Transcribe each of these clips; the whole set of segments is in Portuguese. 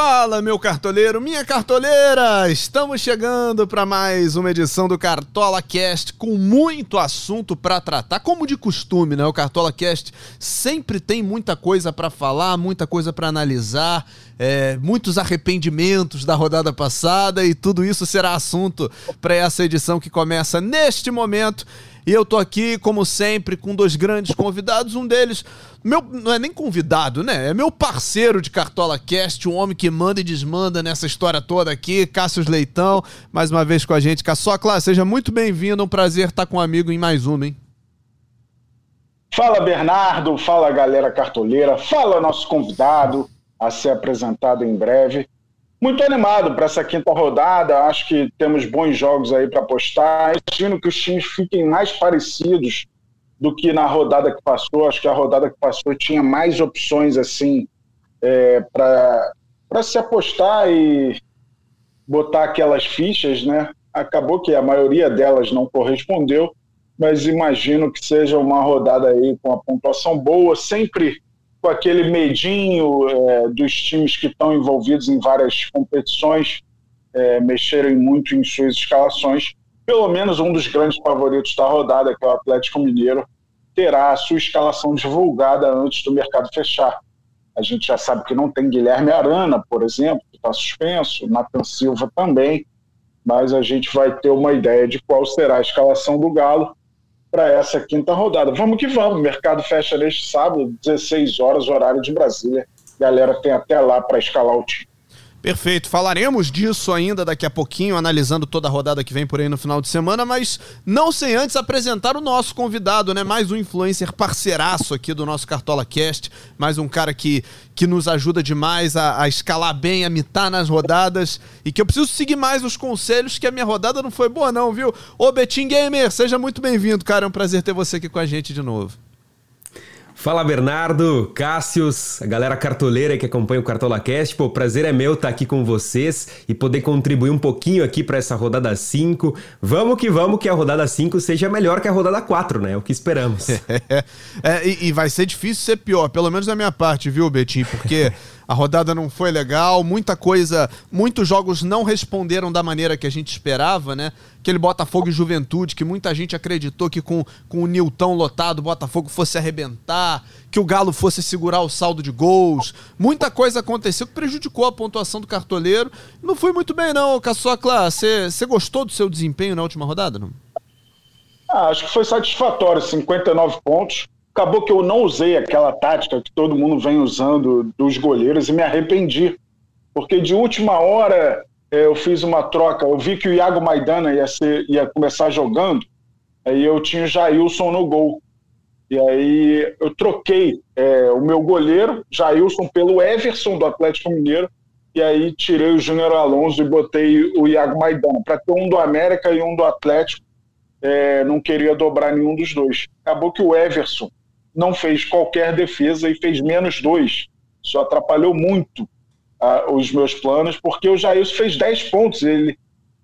Fala, meu cartoleiro, minha cartoleira! Estamos chegando para mais uma edição do Cartola Cast com muito assunto para tratar, como de costume, né? O Cartola Cast sempre tem muita coisa para falar, muita coisa para analisar, é, muitos arrependimentos da rodada passada e tudo isso será assunto para essa edição que começa neste momento. E eu tô aqui, como sempre, com dois grandes convidados. Um deles, meu, não é nem convidado, né? É meu parceiro de Cartola Cast, um homem que manda e desmanda nessa história toda aqui, Cássio Leitão, mais uma vez com a gente. Caçocla, seja muito bem-vindo. Um prazer estar com um amigo em mais uma, hein? Fala, Bernardo. Fala, galera cartoleira. Fala, nosso convidado a ser apresentado em breve muito animado para essa quinta rodada. Acho que temos bons jogos aí para apostar. Imagino que os times fiquem mais parecidos do que na rodada que passou. Acho que a rodada que passou tinha mais opções assim é, para se apostar e botar aquelas fichas, né? Acabou que a maioria delas não correspondeu, mas imagino que seja uma rodada aí com a pontuação boa, sempre com aquele medinho é, dos times que estão envolvidos em várias competições é, mexerem muito em suas escalações. Pelo menos um dos grandes favoritos da rodada, que é o Atlético Mineiro, terá a sua escalação divulgada antes do mercado fechar. A gente já sabe que não tem Guilherme Arana, por exemplo, que está suspenso, Nathan Silva também, mas a gente vai ter uma ideia de qual será a escalação do Galo para essa quinta rodada. Vamos que vamos. O mercado fecha neste sábado, 16 horas, horário de Brasília. Galera tem até lá para escalar o time. Perfeito. Falaremos disso ainda daqui a pouquinho, analisando toda a rodada que vem por aí no final de semana, mas não sem antes apresentar o nosso convidado, né? Mais um influencer parceiraço aqui do nosso Cartola Cast, mais um cara que, que nos ajuda demais a, a escalar bem, a mitar nas rodadas e que eu preciso seguir mais os conselhos, que a minha rodada não foi boa, não, viu? Ô Betim Gamer, seja muito bem-vindo, cara. É um prazer ter você aqui com a gente de novo. Fala Bernardo, Cássius, a galera cartoleira que acompanha o Cartola Cast. Pô, o prazer é meu estar aqui com vocês e poder contribuir um pouquinho aqui para essa rodada 5. Vamos que vamos que a rodada 5 seja melhor que a rodada 4, né? É o que esperamos. é, e, e vai ser difícil ser pior, pelo menos da minha parte, viu, Betinho? Porque a rodada não foi legal, muita coisa, muitos jogos não responderam da maneira que a gente esperava, né? Aquele Botafogo e Juventude, que muita gente acreditou que com, com o Nilton lotado o Botafogo fosse arrebentar, que o Galo fosse segurar o saldo de gols. Muita coisa aconteceu que prejudicou a pontuação do cartoleiro. Não foi muito bem, não, Caçocla. Você gostou do seu desempenho na última rodada? Não? Ah, acho que foi satisfatório, 59 pontos acabou que eu não usei aquela tática que todo mundo vem usando dos goleiros e me arrependi. Porque de última hora eh, eu fiz uma troca, eu vi que o Iago Maidana ia, ser, ia começar jogando, aí eu tinha o Jailson no gol. E aí eu troquei é, o meu goleiro, Jailson, pelo Everson do Atlético Mineiro, e aí tirei o Júnior Alonso e botei o Iago Maidana, para ter um do América e um do Atlético. É, não queria dobrar nenhum dos dois. Acabou que o Everson não fez qualquer defesa e fez menos dois. Isso atrapalhou muito uh, os meus planos, porque o Jailson fez 10 pontos. Ele,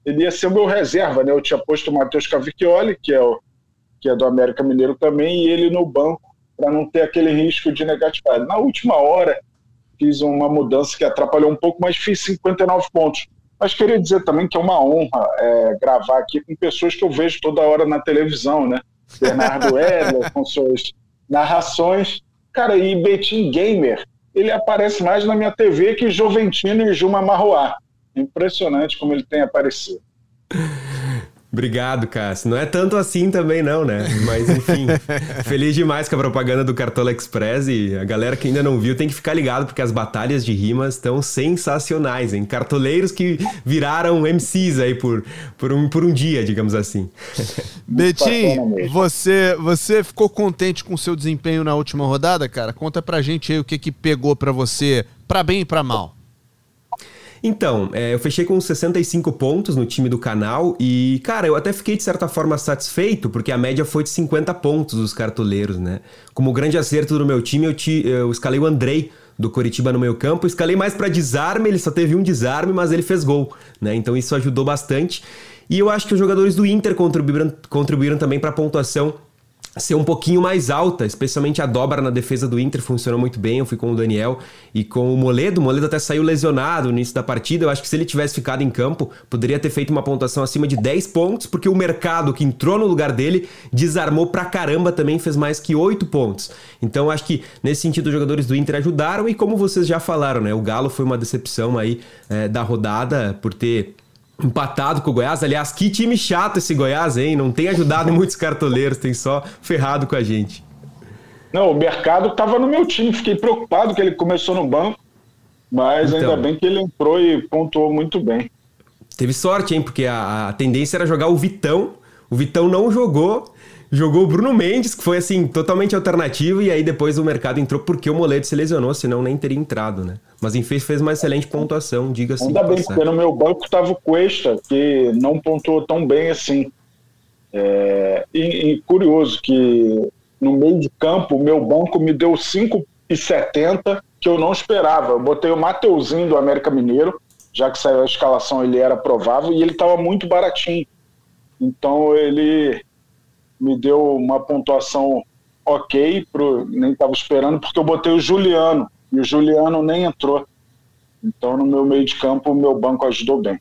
ele ia ser o meu reserva, né? Eu tinha posto o Matheus Cavicchioli, que é, o, que é do América Mineiro também, e ele no banco, para não ter aquele risco de negatividade. Na última hora, fiz uma mudança que atrapalhou um pouco, mas fiz 59 pontos. Mas queria dizer também que é uma honra é, gravar aqui com pessoas que eu vejo toda hora na televisão, né? Bernardo Edler, com suas narrações. Cara, e Betim Gamer, ele aparece mais na minha TV que Joventino e Juma Marroá. Impressionante como ele tem aparecido. Obrigado, Cássio. Não é tanto assim também, não, né? Mas enfim, feliz demais com a propaganda do Cartola Express e a galera que ainda não viu tem que ficar ligado porque as batalhas de rimas estão sensacionais, hein? Cartoleiros que viraram MCs aí por, por, um, por um dia, digamos assim. Betim, você, você ficou contente com o seu desempenho na última rodada, cara? Conta pra gente aí o que, que pegou pra você, pra bem e pra mal. Então, é, eu fechei com 65 pontos no time do canal e, cara, eu até fiquei de certa forma satisfeito, porque a média foi de 50 pontos dos cartoleiros, né? Como grande acerto do meu time, eu, te, eu escalei o Andrei do Coritiba no meio campo, escalei mais para desarme, ele só teve um desarme, mas ele fez gol, né? Então isso ajudou bastante. E eu acho que os jogadores do Inter contribuíram, contribuíram também para a pontuação ser um pouquinho mais alta, especialmente a dobra na defesa do Inter funcionou muito bem. Eu fui com o Daniel e com o Moledo. O Moledo até saiu lesionado no início da partida. Eu acho que se ele tivesse ficado em campo, poderia ter feito uma pontuação acima de 10 pontos, porque o mercado que entrou no lugar dele desarmou pra caramba também, fez mais que 8 pontos. Então acho que nesse sentido os jogadores do Inter ajudaram e como vocês já falaram, né? O Galo foi uma decepção aí é, da rodada por ter empatado com o Goiás. Aliás, que time chato esse Goiás, hein? Não tem ajudado muitos cartoleiros, tem só ferrado com a gente. Não, o mercado estava no meu time, fiquei preocupado que ele começou no banco, mas então, ainda bem que ele entrou e pontuou muito bem. Teve sorte, hein? Porque a, a tendência era jogar o Vitão. O Vitão não jogou jogou o Bruno Mendes, que foi assim, totalmente alternativo, e aí depois o mercado entrou porque o Moledo se lesionou, senão nem teria entrado, né? Mas enfim, fez uma excelente pontuação, diga-se. Ainda bem, porque no meu banco estava o Cuesta, que não pontuou tão bem assim. É, e, e, curioso que no meio de campo, o meu banco me deu 5,70 que eu não esperava. Eu botei o Mateuzinho do América Mineiro, já que saiu a escalação, ele era provável, e ele estava muito baratinho. Então ele me deu uma pontuação ok, pro, nem estava esperando, porque eu botei o Juliano, e o Juliano nem entrou. Então, no meu meio de campo, o meu banco ajudou bem.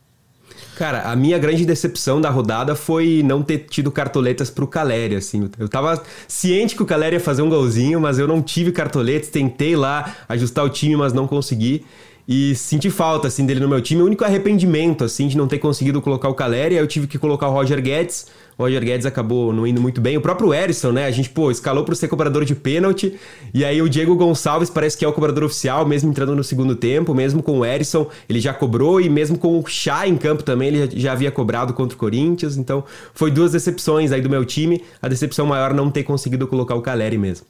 Cara, a minha grande decepção da rodada foi não ter tido cartoletas pro Caleri, assim. Eu tava ciente que o Caleri ia fazer um golzinho, mas eu não tive cartoletas, tentei lá ajustar o time, mas não consegui. E senti falta, assim, dele no meu time. O único arrependimento, assim, de não ter conseguido colocar o Caleri, aí eu tive que colocar o Roger Guedes, o Roger Guedes acabou não indo muito bem. O próprio Erisson, né? A gente, pô, escalou para ser cobrador de pênalti. E aí o Diego Gonçalves parece que é o cobrador oficial, mesmo entrando no segundo tempo, mesmo com o Erisson, ele já cobrou. E mesmo com o Chá em campo também, ele já havia cobrado contra o Corinthians. Então, foi duas decepções aí do meu time. A decepção maior não ter conseguido colocar o Caleri mesmo.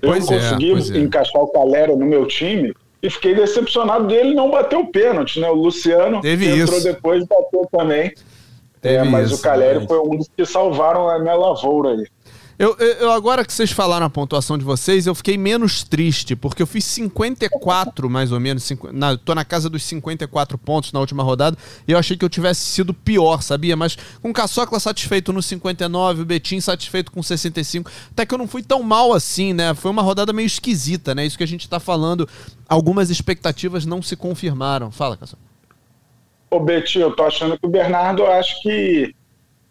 Eu pois é, consegui é. encaixar o Caleri no meu time e fiquei decepcionado dele não bater o pênalti, né? O Luciano Teve entrou isso. depois e bateu também é, mas isso, o Caleri foi um dos que salvaram a minha lavoura aí. Eu, eu, agora que vocês falaram a pontuação de vocês, eu fiquei menos triste, porque eu fiz 54, mais ou menos. Cinco, na, tô na casa dos 54 pontos na última rodada, e eu achei que eu tivesse sido pior, sabia? Mas com o Caçocla satisfeito no 59, o Betim satisfeito com 65, até que eu não fui tão mal assim, né? Foi uma rodada meio esquisita, né? Isso que a gente tá falando. Algumas expectativas não se confirmaram. Fala, Caçocla. Ô, Betinho, eu tô achando que o Bernardo acho que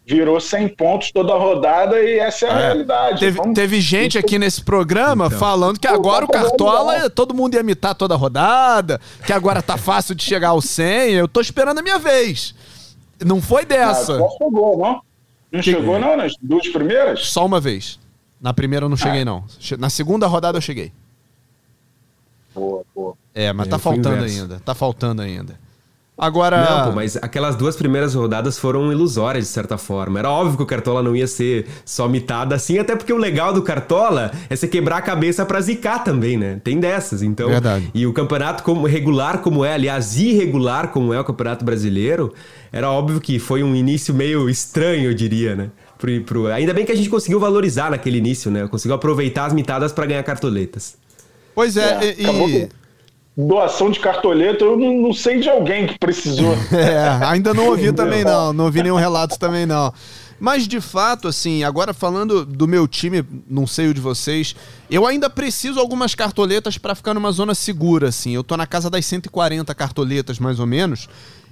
virou 100 pontos toda a rodada e essa é a é. realidade. Teve, Vamos... teve gente aqui nesse programa então. falando que agora o Cartola, todo mundo ia imitar toda a rodada, que agora tá fácil de chegar ao 100. Eu tô esperando a minha vez. Não foi dessa. Não, chegou, não? Não que... chegou, não, nas duas primeiras? Só uma vez. Na primeira eu não cheguei, ah. não. Na segunda rodada eu cheguei. Boa, boa. É, mas é, tá faltando ainda. Tá faltando ainda. Agora. Não, pô, mas aquelas duas primeiras rodadas foram ilusórias, de certa forma. Era óbvio que o Cartola não ia ser só mitada assim, até porque o legal do Cartola é você quebrar a cabeça pra zicar também, né? Tem dessas, então. Verdade. E o campeonato como regular como é, aliás, irregular como é o Campeonato Brasileiro, era óbvio que foi um início meio estranho, eu diria, né? Pro, pro... Ainda bem que a gente conseguiu valorizar naquele início, né? Conseguiu aproveitar as mitadas para ganhar cartoletas. Pois é, é e. e doação de cartoleta, eu não, não, sei de alguém que precisou. é, ainda não ouvi também não, não ouvi nenhum relato também não. Mas de fato, assim, agora falando do meu time, não sei o de vocês, eu ainda preciso algumas cartoletas para ficar numa zona segura, assim. Eu tô na casa das 140 cartoletas, mais ou menos.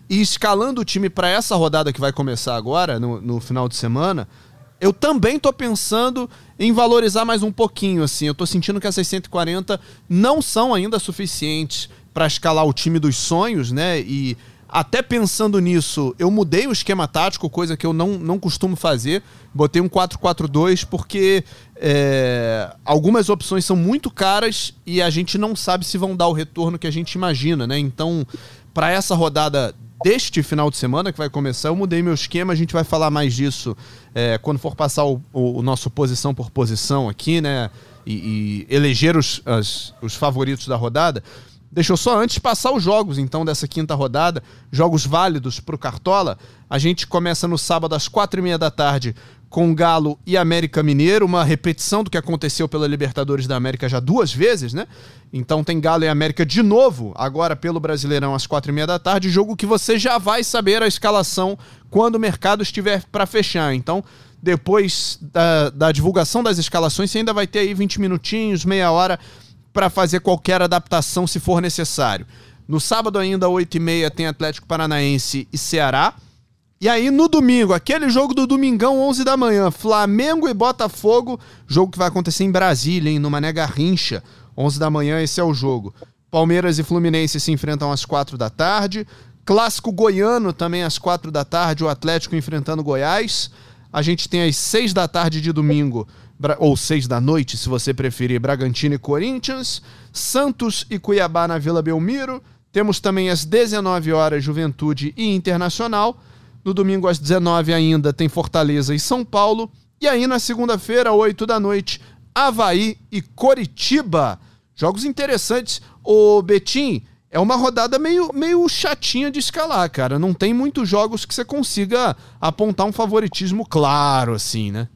E escalando o time para essa rodada que vai começar agora, no, no final de semana, eu também tô pensando em valorizar mais um pouquinho, assim. Eu tô sentindo que essas 140 não são ainda suficientes para escalar o time dos sonhos, né? E até pensando nisso, eu mudei o esquema tático, coisa que eu não, não costumo fazer. Botei um 4-4-2 porque é, algumas opções são muito caras e a gente não sabe se vão dar o retorno que a gente imagina, né? Então, para essa rodada deste final de semana que vai começar, eu mudei meu esquema, a gente vai falar mais disso é, quando for passar o, o, o, nosso posição por posição aqui, né? E, e eleger os, as, os favoritos da rodada. Deixa eu só antes passar os jogos, então, dessa quinta rodada, jogos válidos para o Cartola. A gente começa no sábado às quatro e meia da tarde com Galo e América Mineiro, uma repetição do que aconteceu pela Libertadores da América já duas vezes, né? Então tem Galo e América de novo, agora pelo Brasileirão às quatro e meia da tarde, jogo que você já vai saber a escalação quando o mercado estiver para fechar. Então, depois da, da divulgação das escalações, você ainda vai ter aí 20 minutinhos, meia hora para fazer qualquer adaptação se for necessário. No sábado ainda, 8h30, tem Atlético Paranaense e Ceará. E aí no domingo, aquele jogo do domingão, 11 da manhã, Flamengo e Botafogo, jogo que vai acontecer em Brasília, hein, no Mané Garrincha, 11 da manhã, esse é o jogo. Palmeiras e Fluminense se enfrentam às 4 da tarde. Clássico goiano também às 4 da tarde, o Atlético enfrentando Goiás. A gente tem às 6 da tarde de domingo, ou 6 da noite, se você preferir, Bragantino e Corinthians. Santos e Cuiabá na Vila Belmiro. Temos também às 19 horas Juventude e Internacional. No domingo, às 19 ainda, tem Fortaleza e São Paulo. E aí, na segunda-feira, 8 da noite, Havaí e Coritiba. Jogos interessantes. O Betim é uma rodada meio, meio chatinha de escalar, cara. Não tem muitos jogos que você consiga apontar um favoritismo claro, assim, né?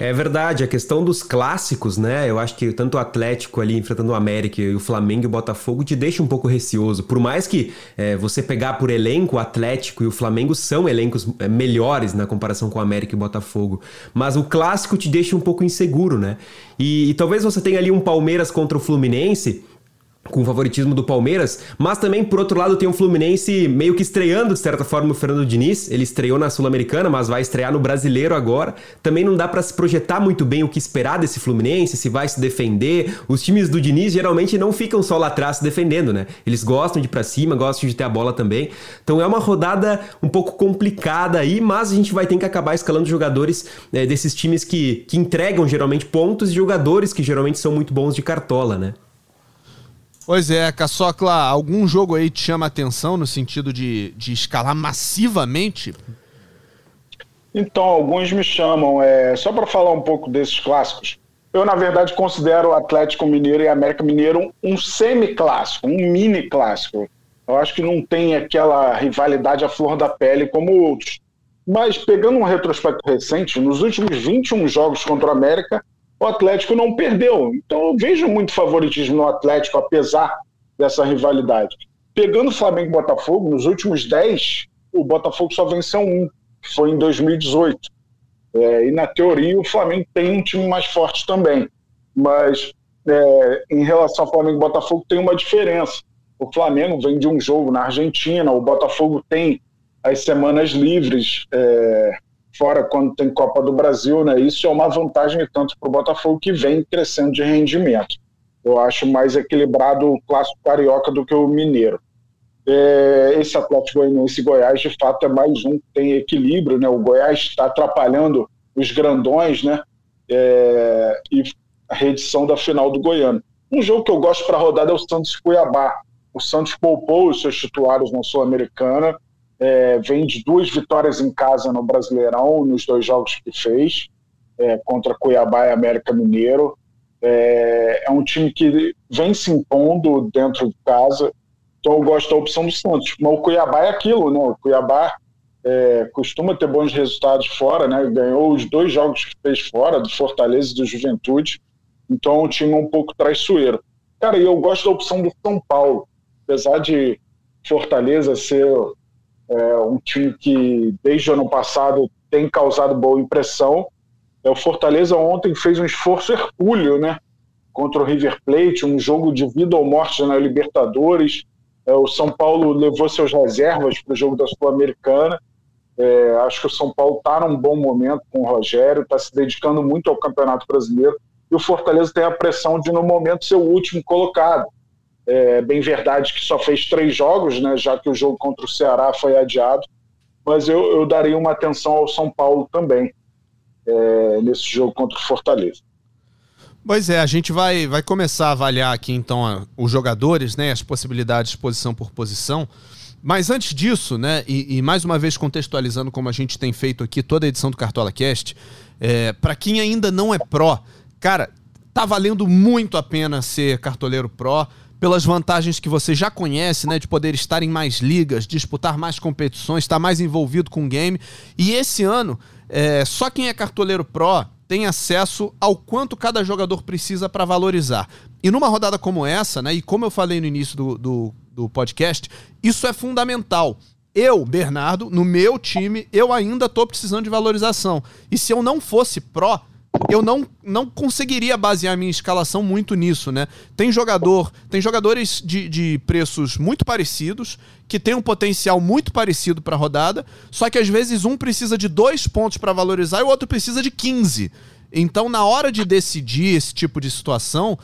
É verdade, a questão dos clássicos, né? Eu acho que tanto o Atlético ali enfrentando o América e o Flamengo e o Botafogo te deixa um pouco receoso. Por mais que é, você pegar por elenco, o Atlético e o Flamengo são elencos é, melhores na comparação com o América e o Botafogo. Mas o clássico te deixa um pouco inseguro, né? E, e talvez você tenha ali um Palmeiras contra o Fluminense com o favoritismo do Palmeiras, mas também, por outro lado, tem o Fluminense meio que estreando, de certa forma, o Fernando Diniz. Ele estreou na Sul-Americana, mas vai estrear no Brasileiro agora. Também não dá para se projetar muito bem o que esperar desse Fluminense, se vai se defender. Os times do Diniz geralmente não ficam só lá atrás se defendendo, né? Eles gostam de ir pra cima, gostam de ter a bola também. Então é uma rodada um pouco complicada aí, mas a gente vai ter que acabar escalando jogadores é, desses times que, que entregam geralmente pontos e jogadores que geralmente são muito bons de cartola, né? Pois é, Caçocla, algum jogo aí te chama atenção no sentido de, de escalar massivamente? Então, alguns me chamam. É, só para falar um pouco desses clássicos, eu, na verdade, considero o Atlético Mineiro e América Mineiro um semi-clássico, um mini-clássico. Eu acho que não tem aquela rivalidade à flor da pele como outros. Mas, pegando um retrospecto recente, nos últimos 21 jogos contra o América, o Atlético não perdeu. Então eu vejo muito favoritismo no Atlético, apesar dessa rivalidade. Pegando o Flamengo e Botafogo, nos últimos 10, o Botafogo só venceu um, que foi em 2018. É, e na teoria o Flamengo tem um time mais forte também. Mas é, em relação ao Flamengo e Botafogo tem uma diferença. O Flamengo vem de um jogo na Argentina, o Botafogo tem as semanas livres. É, fora quando tem Copa do Brasil, né? Isso é uma vantagem tanto para o Botafogo que vem crescendo de rendimento. Eu acho mais equilibrado o clássico carioca do que o mineiro. É, esse Atlético Goianiense e Goiás, de fato, é mais um que tem equilíbrio, né? O Goiás está atrapalhando os grandões, né? É, e a reedição da final do Goiano. Um jogo que eu gosto para rodada é o Santos Cuiabá. O Santos poupou os seus titulares na Sul-Americana, é, vem de duas vitórias em casa no Brasileirão, nos dois jogos que fez, é, contra Cuiabá e América Mineiro. É, é, um time que vem se impondo dentro de casa, então eu gosto da opção do Santos. Mas o Cuiabá é aquilo, né? O Cuiabá é, costuma ter bons resultados fora, né? Ganhou os dois jogos que fez fora, do Fortaleza e do Juventude. Então é um time um pouco traiçoeiro. Cara, e eu gosto da opção do São Paulo. Apesar de Fortaleza ser é um time que desde o ano passado tem causado boa impressão. É, o Fortaleza ontem fez um esforço hercúleo, né? Contra o River Plate, um jogo de vida ou morte na Libertadores. É, o São Paulo levou seus reservas para o jogo da Sul-Americana. É, acho que o São Paulo está num bom momento com o Rogério, está se dedicando muito ao Campeonato Brasileiro. E o Fortaleza tem a pressão de, no momento, ser o último colocado. É bem verdade que só fez três jogos, né, já que o jogo contra o Ceará foi adiado, mas eu, eu daria uma atenção ao São Paulo também é, nesse jogo contra o Fortaleza. Pois é, a gente vai, vai começar a avaliar aqui então os jogadores, né, as possibilidades posição por posição. Mas antes disso, né, e, e, mais uma vez contextualizando como a gente tem feito aqui toda a edição do Cartola Cast, é, para quem ainda não é pró, cara, tá valendo muito a pena ser cartoleiro pró pelas vantagens que você já conhece, né? De poder estar em mais ligas, disputar mais competições, estar mais envolvido com o game. E esse ano, é, só quem é cartoleiro pro tem acesso ao quanto cada jogador precisa para valorizar. E numa rodada como essa, né? E como eu falei no início do, do, do podcast, isso é fundamental. Eu, Bernardo, no meu time, eu ainda tô precisando de valorização. E se eu não fosse pró, eu não, não conseguiria basear minha escalação muito nisso, né? Tem jogador, tem jogadores de, de preços muito parecidos, que tem um potencial muito parecido para a rodada, só que às vezes um precisa de dois pontos para valorizar e o outro precisa de 15. Então, na hora de decidir esse tipo de situação,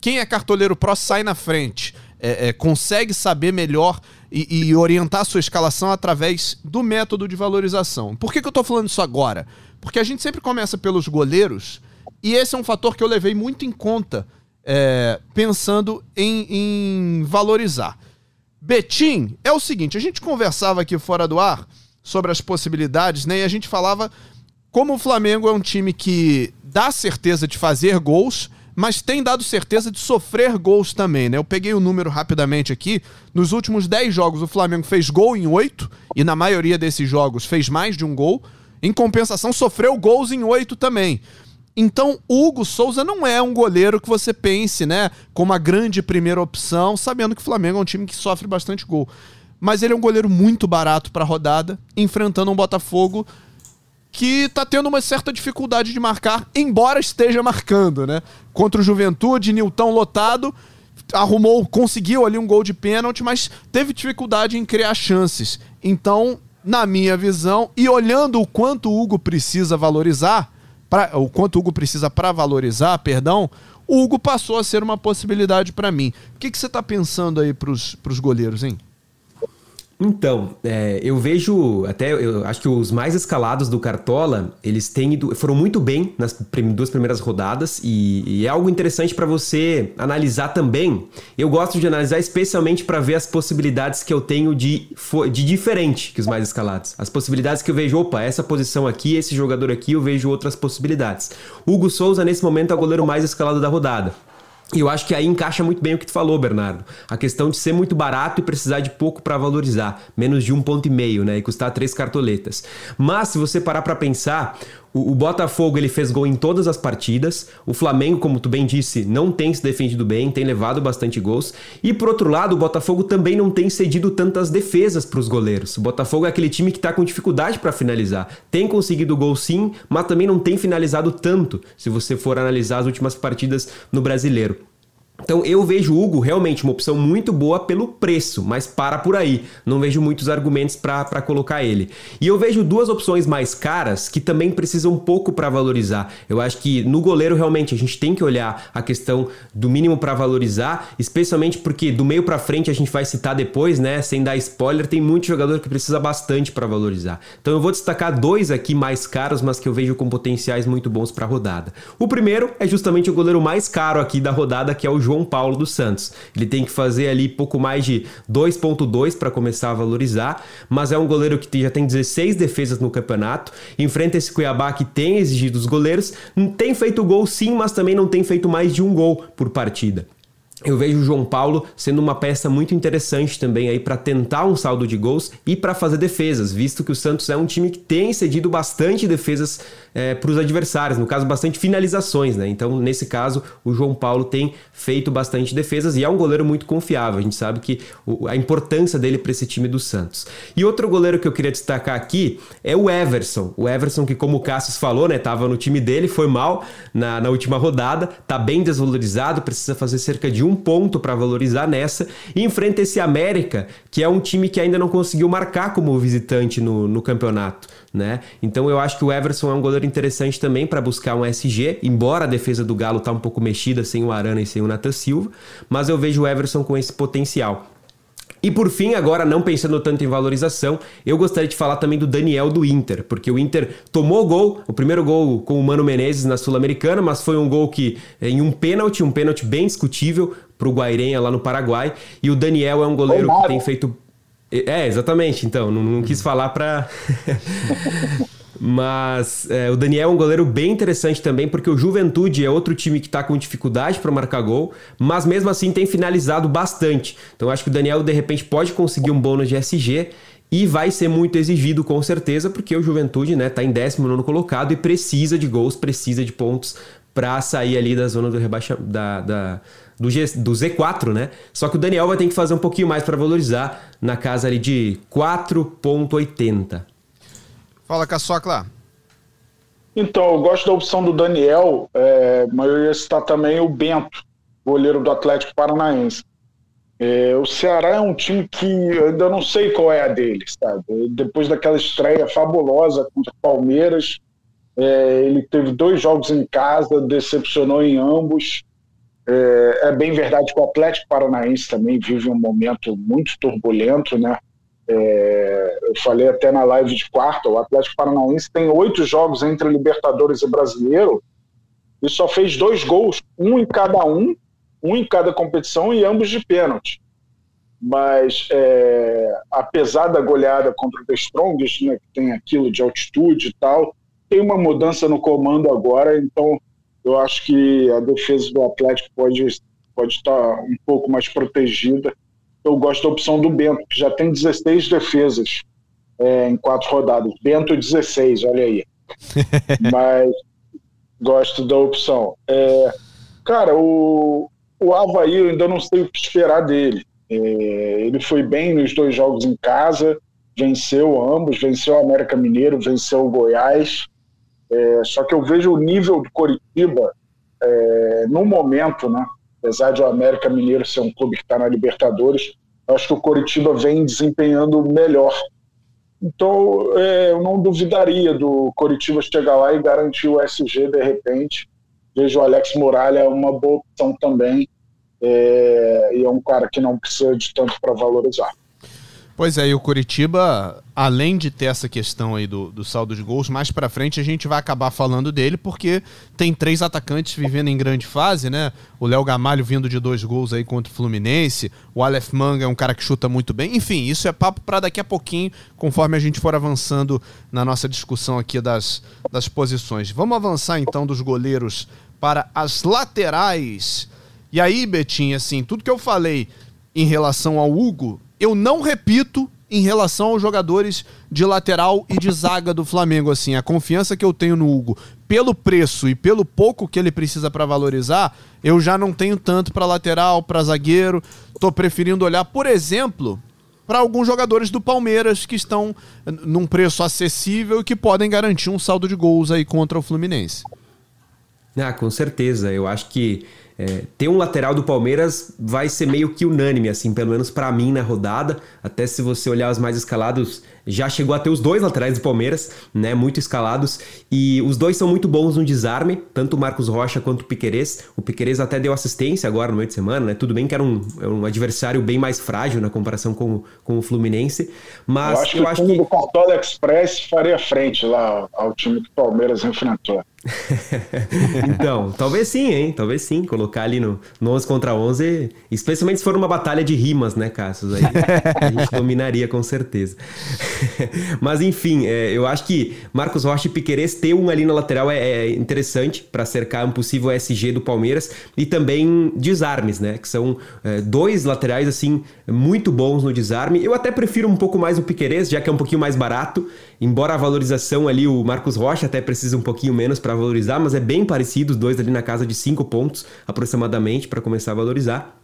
quem é cartoleiro pró sai na frente, é, é, consegue saber melhor e, e, orientar sua escalação através do método de valorização. Por que, que eu estou falando isso agora? Porque a gente sempre começa pelos goleiros, e esse é um fator que eu levei muito em conta, é, pensando em, em valorizar. Betim é o seguinte: a gente conversava aqui fora do ar sobre as possibilidades, né? E a gente falava como o Flamengo é um time que dá certeza de fazer gols, mas tem dado certeza de sofrer gols também, né? Eu peguei o número rapidamente aqui. Nos últimos 10 jogos, o Flamengo fez gol em 8, e na maioria desses jogos fez mais de um gol. Em compensação, sofreu gols em oito também. Então, Hugo Souza não é um goleiro que você pense, né, como a grande primeira opção, sabendo que o Flamengo é um time que sofre bastante gol. Mas ele é um goleiro muito barato para rodada, enfrentando um Botafogo que tá tendo uma certa dificuldade de marcar, embora esteja marcando, né? Contra o Juventude, Nilton lotado, arrumou, conseguiu ali um gol de pênalti, mas teve dificuldade em criar chances. Então, na minha visão, e olhando o quanto o Hugo precisa valorizar, pra, o quanto o Hugo precisa para valorizar, perdão, o Hugo passou a ser uma possibilidade para mim. O que, você está pensando aí para os goleiros, hein? Então, é, eu vejo até, eu acho que os mais escalados do Cartola, eles têm ido, foram muito bem nas prim, duas primeiras rodadas e, e é algo interessante para você analisar também. Eu gosto de analisar especialmente para ver as possibilidades que eu tenho de, de diferente que os mais escalados. As possibilidades que eu vejo, opa, essa posição aqui, esse jogador aqui, eu vejo outras possibilidades. Hugo Souza, nesse momento, é o goleiro mais escalado da rodada. E eu acho que aí encaixa muito bem o que tu falou, Bernardo. A questão de ser muito barato e precisar de pouco para valorizar, menos de um ponto e meio, né, e custar três cartoletas. Mas se você parar para pensar, o, o, Botafogo ele fez gol em todas as partidas. O Flamengo, como tu bem disse, não tem se defendido bem, tem levado bastante gols. E por outro lado, o Botafogo também não tem cedido tantas defesas para os goleiros. O Botafogo é aquele time que está com dificuldade para finalizar. Tem conseguido gol sim, mas também não tem finalizado tanto. Se você for analisar as últimas partidas no Brasileiro. Então eu vejo o Hugo realmente uma opção muito boa pelo preço, mas para por aí. Não vejo muitos argumentos para colocar ele. E eu vejo duas opções mais caras que também precisam um pouco para valorizar. Eu acho que no goleiro realmente a gente tem que olhar a questão do mínimo para valorizar, especialmente porque do meio para frente a gente vai citar depois, né? Sem dar spoiler, tem muito jogador que precisa bastante para valorizar. Então eu vou destacar dois aqui mais caros, mas que eu vejo com potenciais muito bons para rodada. O primeiro é justamente o goleiro mais caro aqui da rodada, que é o João João Paulo dos Santos. Ele tem que fazer ali pouco mais de 2.2 para começar a valorizar, mas é um goleiro que já tem 16 defesas no campeonato, enfrenta esse Cuiabá que tem exigido os goleiros, tem feito gol sim, mas também não tem feito mais de um gol por partida. Eu vejo o João Paulo sendo uma peça muito interessante também aí para tentar um saldo de gols e para fazer defesas, visto que o Santos é um time que tem cedido bastante defesas é, para os adversários, no caso, bastante finalizações, né? Então, nesse caso, o João Paulo tem feito bastante defesas e é um goleiro muito confiável. A gente sabe que o, a importância dele para esse time do Santos. E outro goleiro que eu queria destacar aqui é o Everson. O Everson, que, como o Cassius falou, né, tava no time dele, foi mal na, na última rodada, tá bem desvalorizado, precisa fazer cerca de um ponto para valorizar nessa e enfrenta esse América, que é um time que ainda não conseguiu marcar como visitante no, no campeonato né? Então eu acho que o Everson é um goleiro interessante também para buscar um SG, embora a defesa do Galo tá um pouco mexida sem o Arana e sem o Nathan Silva, mas eu vejo o Everson com esse potencial. E por fim, agora não pensando tanto em valorização, eu gostaria de falar também do Daniel do Inter, porque o Inter tomou gol, o primeiro gol com o Mano Menezes na Sul-Americana, mas foi um gol que em um pênalti, um pênalti bem discutível para o Guairenha lá no Paraguai, e o Daniel é um goleiro que tem feito é, exatamente. Então, não, não quis falar para Mas é, o Daniel é um goleiro bem interessante também, porque o Juventude é outro time que está com dificuldade para marcar gol, mas mesmo assim tem finalizado bastante. Então acho que o Daniel de repente pode conseguir um bônus de SG e vai ser muito exigido com certeza, porque o Juventude né, tá em 19 colocado e precisa de gols, precisa de pontos para sair ali da zona do rebaixa da, da do, G, do Z4, né? Só que o Daniel vai ter que fazer um pouquinho mais para valorizar na casa ali de 4.80. Fala, Caçocla. Então, eu gosto da opção do Daniel, é, mas eu ia citar também o Bento, goleiro do Atlético Paranaense. É, o Ceará é um time que eu ainda não sei qual é a dele, sabe? Depois daquela estreia fabulosa contra o Palmeiras, é, ele teve dois jogos em casa, decepcionou em ambos. É, é, bem verdade que o Atlético Paranaense também vive um momento muito turbulento, né? É, eu falei até na live de quarta, o Atlético Paranaense tem oito jogos entre Libertadores e Brasileiro e só fez dois gols, um em cada um, um em cada competição e ambos de pênalti. Mas é, apesar da goleada contra o The Strongest, né, que tem aquilo de altitude e tal, tem uma mudança no comando agora, então eu acho que a defesa do Atlético pode, pode estar um pouco mais protegida. Eu gosto da opção do Bento, que já tem 16 defesas é, em quatro rodadas. Bento 16, olha aí. Mas gosto da opção. É, cara, o, o Havaí eu ainda não sei o que esperar dele. É, ele foi bem nos dois jogos em casa, venceu ambos, venceu o América Mineiro, venceu o Goiás. É, só que eu vejo o nível do Coritiba é, no momento, né? Apesar de o América Mineiro ser um clube que está na Libertadores, acho que o Coritiba vem desempenhando melhor. Então, é, eu não duvidaria do Coritiba chegar lá e garantir o SG de repente. Vejo o Alex Muralha uma boa opção também. É, e é um cara que não precisa de tanto para valorizar. Pois é, e o Curitiba, além de ter essa questão aí do, do saldo de gols, mais para frente a gente vai acabar falando dele porque tem três atacantes vivendo em grande fase, né? O Léo Gamalho vindo de dois gols aí contra o Fluminense, o Aleph Manga é um cara que chuta muito bem. Enfim, isso é papo para daqui a pouquinho, conforme a gente for avançando na nossa discussão aqui das, das posições. Vamos avançar então dos goleiros para as laterais. E aí, Betinho, assim, tudo que eu falei em relação ao Hugo eu não repito em relação aos jogadores de lateral e de zaga do Flamengo. Assim, a confiança que eu tenho no Hugo, pelo preço e pelo pouco que ele precisa para valorizar, eu já não tenho tanto para lateral, para zagueiro. Tô preferindo olhar, por exemplo, para alguns jogadores do Palmeiras que estão num preço acessível e que podem garantir um saldo de gols aí contra o Fluminense. Ah, com certeza. Eu acho que é, ter um lateral do Palmeiras vai ser meio que unânime, assim, pelo menos para mim na rodada. Até se você olhar os mais escalados, já chegou a ter os dois laterais do Palmeiras, né? Muito escalados. E os dois são muito bons no desarme, tanto o Marcos Rocha quanto o Piquerez. O Piquerez até deu assistência agora no meio de semana, né? Tudo bem que era um, é um adversário bem mais frágil na comparação com, com o Fluminense. Mas eu acho eu que acho o time que... do Cartola Express faria frente lá ao time que o Palmeiras enfrentou. então, talvez sim, hein? Talvez sim. Colocar ali no, no 11 contra 11, especialmente se for uma batalha de rimas, né, Cassius? Aí a gente dominaria com certeza. Mas enfim, é, eu acho que Marcos Rocha e Piquerez ter um ali na lateral é, é interessante para cercar um possível SG do Palmeiras e também desarmes, né? Que são é, dois laterais assim muito bons no desarme. Eu até prefiro um pouco mais o Piquerez, já que é um pouquinho mais barato. Embora a valorização ali, o Marcos Rocha até precisa um pouquinho menos para valorizar, mas é bem parecido, os dois ali na casa de 5 pontos aproximadamente para começar a valorizar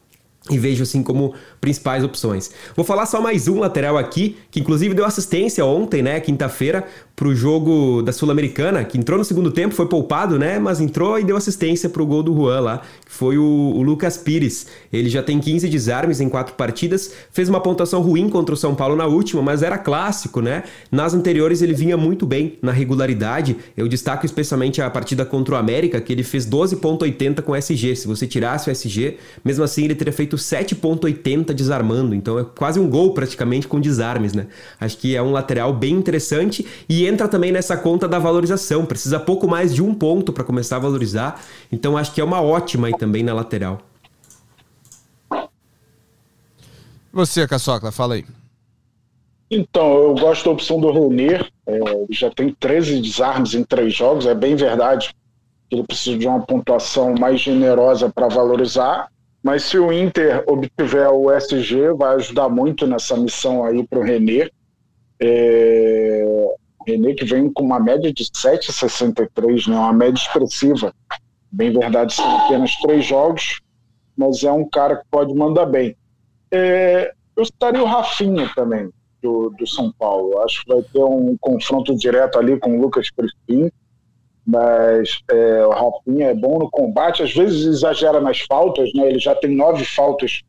e vejo assim como principais opções. Vou falar só mais um lateral aqui, que inclusive deu assistência ontem, né, quinta-feira, pro jogo da Sul-Americana, que entrou no segundo tempo, foi poupado, né, mas entrou e deu assistência pro gol do Juan lá, que foi o, o Lucas Pires. Ele já tem 15 desarmes em quatro partidas, fez uma pontuação ruim contra o São Paulo na última, mas era clássico, né? Nas anteriores ele vinha muito bem na regularidade. Eu destaco especialmente a partida contra o América, que ele fez 12.80 com SG. Se você tirasse o SG, mesmo assim ele teria feito 7.80 desarmando, então é quase um gol praticamente com desarmes, né? Acho que é um lateral bem interessante e entra também nessa conta da valorização, precisa pouco mais de um ponto para começar a valorizar, então acho que é uma ótima aí também na lateral. Você, Caçocla, fala aí. Então, eu gosto da opção do Renner, É, já tem 13 desarmes em três jogos, é bem verdade que ele precisa de uma pontuação mais generosa para valorizar, mas se o Inter obtiver o SG, vai ajudar muito nessa missão aí para o René. É... René que vem com uma média de 7,63, né? uma média expressiva. Bem verdade, são apenas três jogos, mas é um cara que pode mandar bem. É... Eu estaria o Rafinha também, do, do São Paulo. Acho que vai ter um confronto direto ali com o Lucas Crispim mas é, o Rafinha é bom no combate, às vezes exagera nas faltas, né? ele já tem nove faltas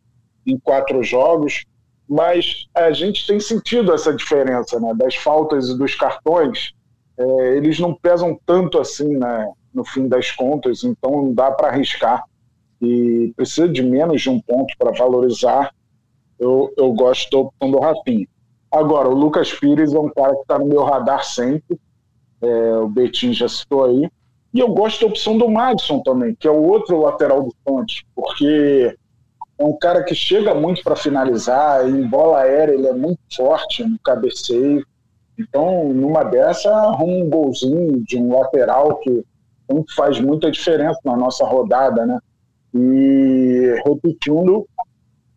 em quatro jogos, mas a gente tem sentido essa diferença né? das faltas e dos cartões, é, eles não pesam tanto assim né? no fim das contas, então não dá para arriscar e precisa de menos de um ponto para valorizar. Eu, eu gosto opção do Rafinha. Agora, o Lucas Pires é um cara que está no meu radar sempre é, o Betinho já citou aí. E eu gosto da opção do Madison também, que é o outro lateral do Ponte, porque é um cara que chega muito para finalizar, em bola aérea ele é muito forte no cabeceio. Então, numa dessa, arruma um golzinho de um lateral que faz muita diferença na nossa rodada, né? E repetindo,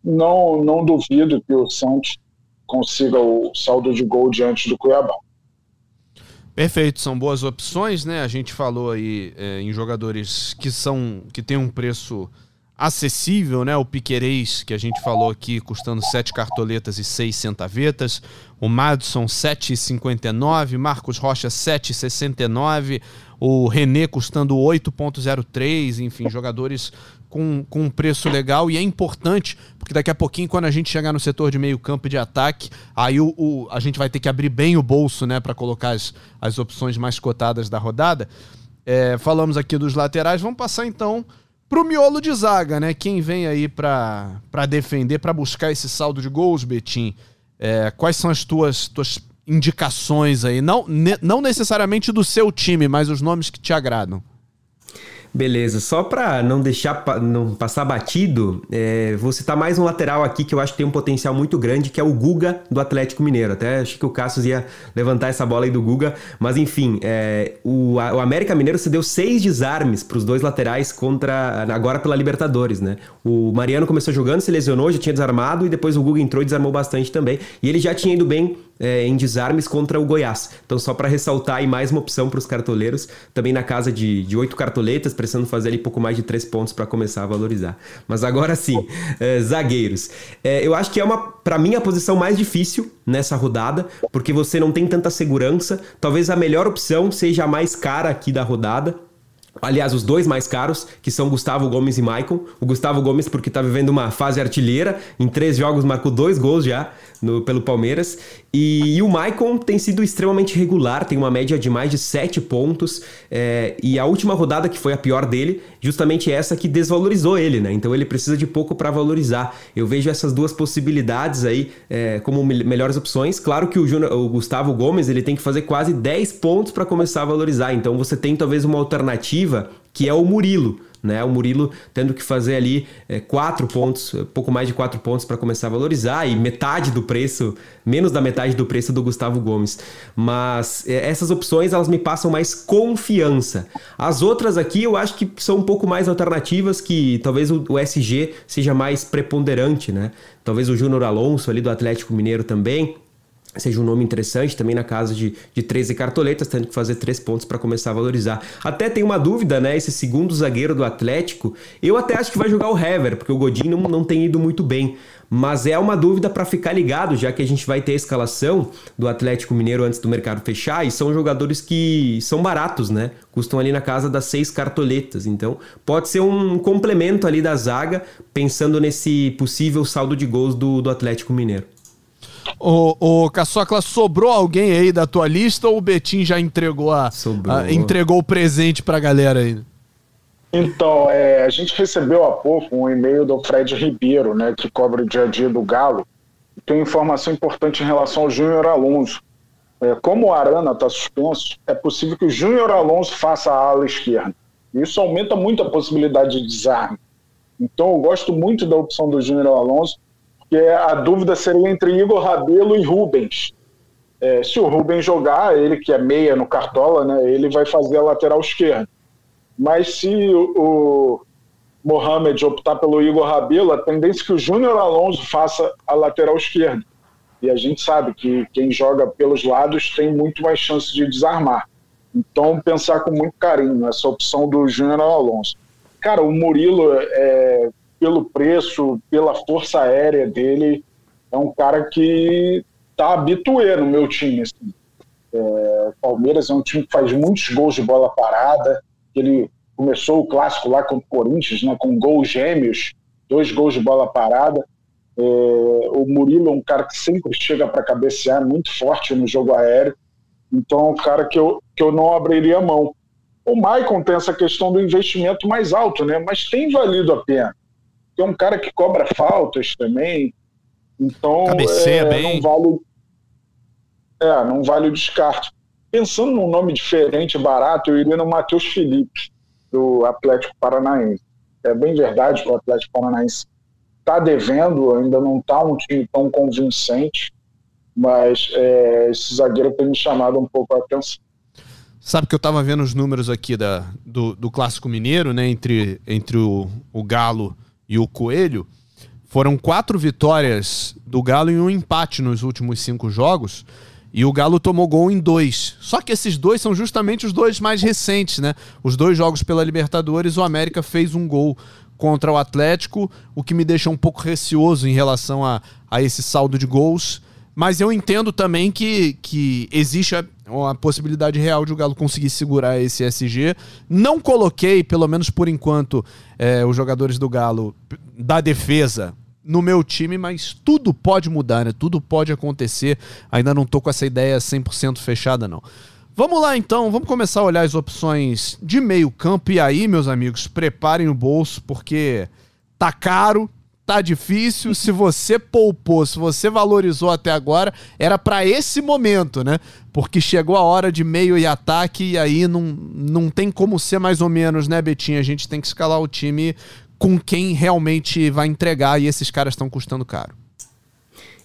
não, não duvido que o Santos consiga o saldo de gol diante do Cuiabá. Perfeito, são boas opções, né? A gente falou aí é, em jogadores que são que tem um preço acessível, né? O Piquerez, que a gente falou aqui, custando 7 cartoletas e 6 centavetas. O Madison, 7,59. Marcos Rocha, 7,69. O René custando 8,03. Enfim, jogadores com, com um preço legal e é importante, porque daqui a pouquinho, quando a gente chegar no setor de meio campo e de ataque, aí o, o, a gente vai ter que abrir bem o bolso né, para colocar as, as opções mais cotadas da rodada. É, falamos aqui dos laterais, vamos passar então para o miolo de zaga, né? Quem vem aí para defender, para buscar esse saldo de gols, Betim? É, quais são as tuas, tuas indicações aí? Não, ne, não necessariamente do seu time, mas os nomes que te agradam. Beleza, só para não deixar não passar batido, é, vou citar mais um lateral aqui que eu acho que tem um potencial muito grande, que é o Guga do Atlético Mineiro. Até achei que o Cassius ia levantar essa bola aí do Guga, mas enfim, é, o, o América Mineiro cedeu seis desarmes para os dois laterais contra agora pela Libertadores, né? O Mariano começou jogando, se lesionou, já tinha desarmado e depois o Guga entrou e desarmou bastante também. E ele já tinha ido bem é, em desarmes contra o Goiás. Então, só para ressaltar aí mais uma opção para os cartoleiros, também na casa de, 8 cartoletas, precisando fazer ali pouco mais de 3 pontos para começar a valorizar. Mas agora sim, é, zagueiros. É, eu acho que é uma, para mim, a posição mais difícil nessa rodada, porque você não tem tanta segurança. Talvez a melhor opção seja a mais cara aqui da rodada, Aliás, os dois mais caros, que são Gustavo Gomes e Maicon. O Gustavo Gomes, porque está vivendo uma fase artilheira, em três jogos marcou dois gols já no, pelo Palmeiras. E, e, o Maicon tem sido extremamente regular, tem uma média de mais de sete pontos. É, e a última rodada, que foi a pior dele, justamente essa que desvalorizou ele, né? Então ele precisa de pouco para valorizar. Eu vejo essas duas possibilidades aí é, como me melhores opções. Claro que o, o Gustavo Gomes ele tem que fazer quase 10 pontos para começar a valorizar. Então você tem talvez uma alternativa que é o Murilo. Né, o Murilo tendo que fazer ali é, quatro pontos, pouco mais de quatro pontos para começar a valorizar e metade do preço, menos da metade do preço do Gustavo Gomes. Mas é, essas opções elas me passam mais confiança. As outras aqui eu acho que são um pouco mais alternativas, que talvez o, o SG seja mais preponderante, né? Talvez o Júnior Alonso ali do Atlético Mineiro também seja um nome interessante, também na casa de, de 13 cartoletas, tendo que fazer três pontos para começar a valorizar. Até tem uma dúvida, né? Esse segundo zagueiro do Atlético, eu até acho que vai jogar o Hever, porque o Godinho não, não tem ido muito bem. Mas é uma dúvida para ficar ligado, já que a gente vai ter a escalação do Atlético Mineiro antes do mercado fechar, e são jogadores que são baratos, né? Custam ali na casa das seis cartoletas. Então, pode ser um complemento ali da zaga, pensando nesse possível saldo de gols do, do Atlético Mineiro. O, o Caçocla, sobrou alguém aí da tua lista ou o Betim já entregou, a, a entregou o presente pra galera aí? Então, é, a gente recebeu há pouco um e-mail do Fred Ribeiro, né, que cobre o dia a dia do Galo, tem informação importante em relação ao Júnior Alonso. É, como o Arana está suspenso, é possível que o Júnior Alonso faça a ala esquerda. Isso aumenta muito a possibilidade de desarme. Então, eu gosto muito da opção do Júnior Alonso que a dúvida seria entre Igor Rabelo e Rubens. é, se o Rubem jogar, ele que é meia no Cartola, né, ele vai fazer a lateral esquerda. Mas se o, o Mohamed optar pelo Igor Rabelo, a tendência é que o Júnior Alonso faça a lateral esquerda. E a gente sabe que quem joga pelos lados tem muito mais chance de desarmar. Então, pensar com muito carinho nessa opção do Júnior Alonso. Cara, o Murilo, é, pelo preço, pela força aérea dele, é um cara que tá habituê no meu time. Assim. É, Palmeiras é um time que faz muitos gols de bola parada. Ele começou o clássico lá com o Corinthians, né, com gols gêmeos, dois gols de bola parada. É, o Murilo é um cara que sempre chega para cabecear, muito forte no jogo aéreo. Então é um cara que eu, que eu não abriria mão. O Maicon tem essa questão do investimento mais alto, né? Mas tem valido a pena. É um cara que cobra faltas também. Então Cabeceia é, bem. não vale. É, não vale o descarte. Pensando num nome diferente, barato, eu iria no Matheus Felipe, do Atlético Paranaense. É bem verdade que o Atlético Paranaense está devendo, ainda não está um time tão convincente, mas é, esse zagueiro tem me chamado um pouco a atenção. Sabe que eu estava vendo os números aqui da, do, do Clássico Mineiro, né? Entre, entre o, o Galo e o Coelho. Foram quatro vitórias do Galo e um empate nos últimos cinco jogos. E o Galo tomou gol em dois. Só que esses dois são justamente os dois mais recentes, né? Os dois jogos pela Libertadores, o América fez um gol contra o Atlético, o que me deixa um pouco receoso em relação a, a esse saldo de gols. Mas eu entendo também que, que existe a, a, possibilidade real de o Galo conseguir segurar esse SG. Não coloquei, pelo menos por enquanto, é, os jogadores do Galo da defesa no meu time, mas tudo pode mudar, né? Tudo pode acontecer. Ainda não tô com essa ideia 100% fechada, não. Vamos lá então, vamos começar a olhar as opções de meio campo. E aí, meus amigos, preparem o bolso, porque tá caro, tá difícil. Se você poupou, se você valorizou até agora, era para esse momento, né? Porque chegou a hora de meio e ataque e aí não, não tem como ser mais ou menos, né, Betinho? A gente tem que escalar o time com quem realmente vai entregar e esses caras estão custando caro.